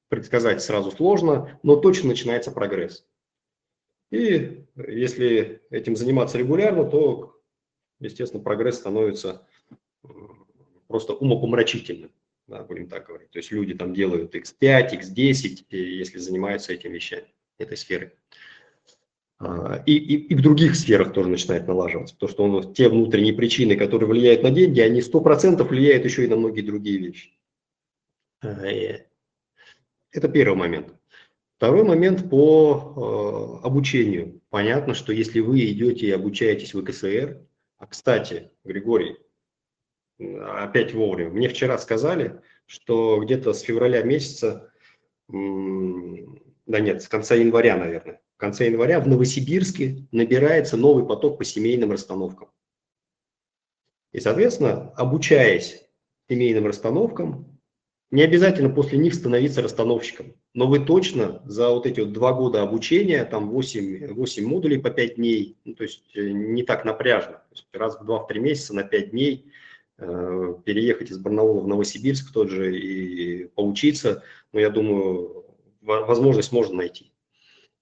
предсказать сразу сложно, но точно начинается прогресс. И если этим заниматься регулярно, то, естественно, прогресс становится просто умопомрачительным, да, будем так говорить. То есть люди там делают x5, x10, если занимаются этими вещами, этой сферой. А, и, и, и в других сферах тоже начинает налаживаться, потому что он, те внутренние причины, которые влияют на деньги, они 100% влияют еще и на многие другие вещи. А, это первый момент. Второй момент по э, обучению. Понятно, что если вы идете и обучаетесь в ИКСР, а кстати, Григорий, опять вовремя, мне вчера сказали, что где-то с февраля месяца, да нет, с конца января, наверное, в конце января в Новосибирске набирается новый поток по семейным расстановкам. И, соответственно, обучаясь семейным расстановкам, не обязательно после них становиться расстановщиком, но вы точно за вот эти вот два года обучения, там 8, 8 модулей по 5 дней, ну, то есть э, не так напряжно, то есть раз в 2-3 месяца на 5 дней э, переехать из Барнаула в Новосибирск тот же и поучиться, ну, я думаю, возможность можно найти.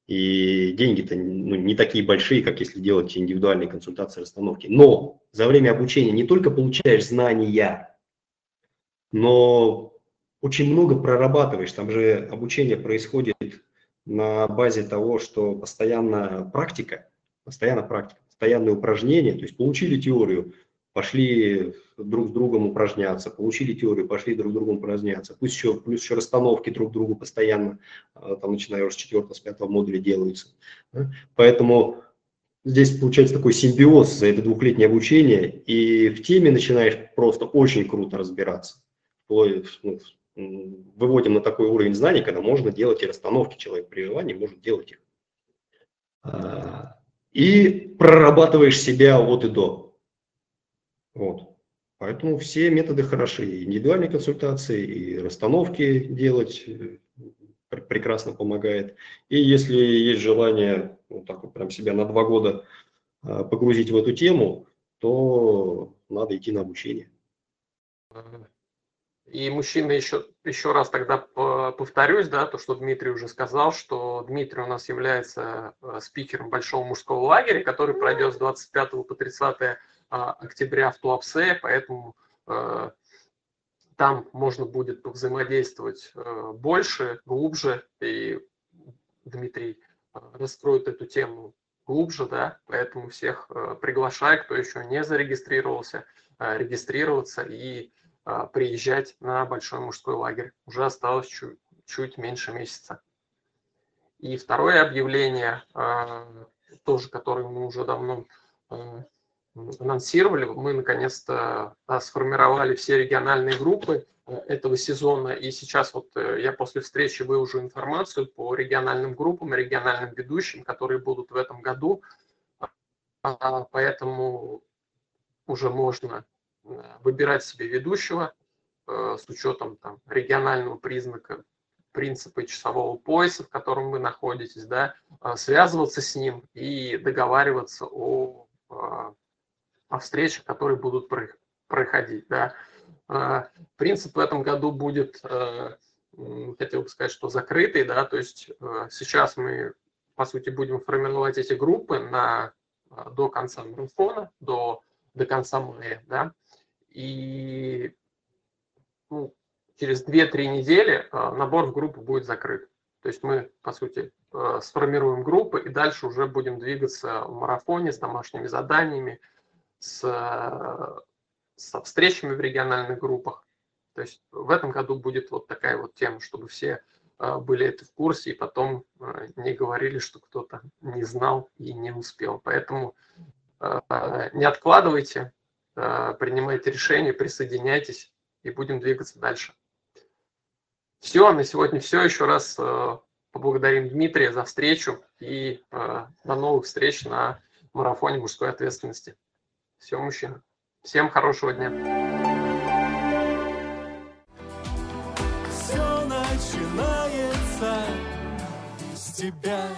И деньги-то ну, не такие большие, как если делать индивидуальные консультации расстановки. Но за время обучения не только получаешь знания, но очень много прорабатываешь. Там же обучение происходит на базе того, что постоянно практика, постоянно практика, постоянные упражнения. То есть получили теорию, пошли друг с другом упражняться, получили теорию, пошли друг с другом упражняться. Пусть еще, плюс еще расстановки друг другу постоянно, а, там, начиная уже с четвертого, с пятого модуля делаются. Поэтому здесь получается такой симбиоз за это двухлетнее обучение, и в теме начинаешь просто очень круто разбираться. Ну, выводим на такой уровень знаний, когда можно делать и расстановки. Человек при желании может делать их. А, и прорабатываешь себя от и до. Вот. Поэтому все методы хороши. И индивидуальные консультации, и расстановки делать э, прекрасно помогает. И если есть желание вот так вот прям себя на два года а, погрузить в эту тему, то надо идти на обучение. И мужчины еще, еще раз тогда повторюсь, да, то, что Дмитрий уже сказал, что Дмитрий у нас является э, спикером большого мужского лагеря, который пройдет с 25 по 30 а, октября в Туапсе, поэтому э, там можно будет взаимодействовать э, больше, глубже, и Дмитрий раскроет эту тему глубже, да, поэтому всех приглашаю, кто еще не зарегистрировался, регистрироваться и приезжать на большой мужской лагерь. Уже осталось чуть, чуть меньше месяца. И второе объявление, а, тоже которое мы уже давно а, анонсировали, мы наконец-то сформировали все региональные группы этого сезона. И сейчас вот э, я после встречи выложу информацию по региональным группам, региональным ведущим, которые будут в этом году. Поэтому уже можно выбирать себе ведущего э, с учетом там, регионального признака, принципа часового пояса, в котором вы находитесь, да, э, связываться с ним и договариваться о, о встречах, которые будут проходить. Да. Принцип в этом году будет, хотел бы сказать, что закрытый, да, то есть сейчас мы, по сути, будем формировать эти группы на, до конца марафона, до, до конца мая, да, и ну, через 2-3 недели а, набор в группу будет закрыт. То есть мы, по сути, а, сформируем группы и дальше уже будем двигаться в марафоне с домашними заданиями, с, со встречами в региональных группах. То есть в этом году будет вот такая вот тема, чтобы все а, были это в курсе и потом не говорили, что кто-то не знал и не успел. Поэтому не откладывайте, принимайте решения, присоединяйтесь и будем двигаться дальше. Все, на сегодня все. Еще раз э, поблагодарим Дмитрия за встречу и э, до новых встреч на марафоне мужской ответственности. Все, мужчина. Всем хорошего дня. Все начинается с тебя.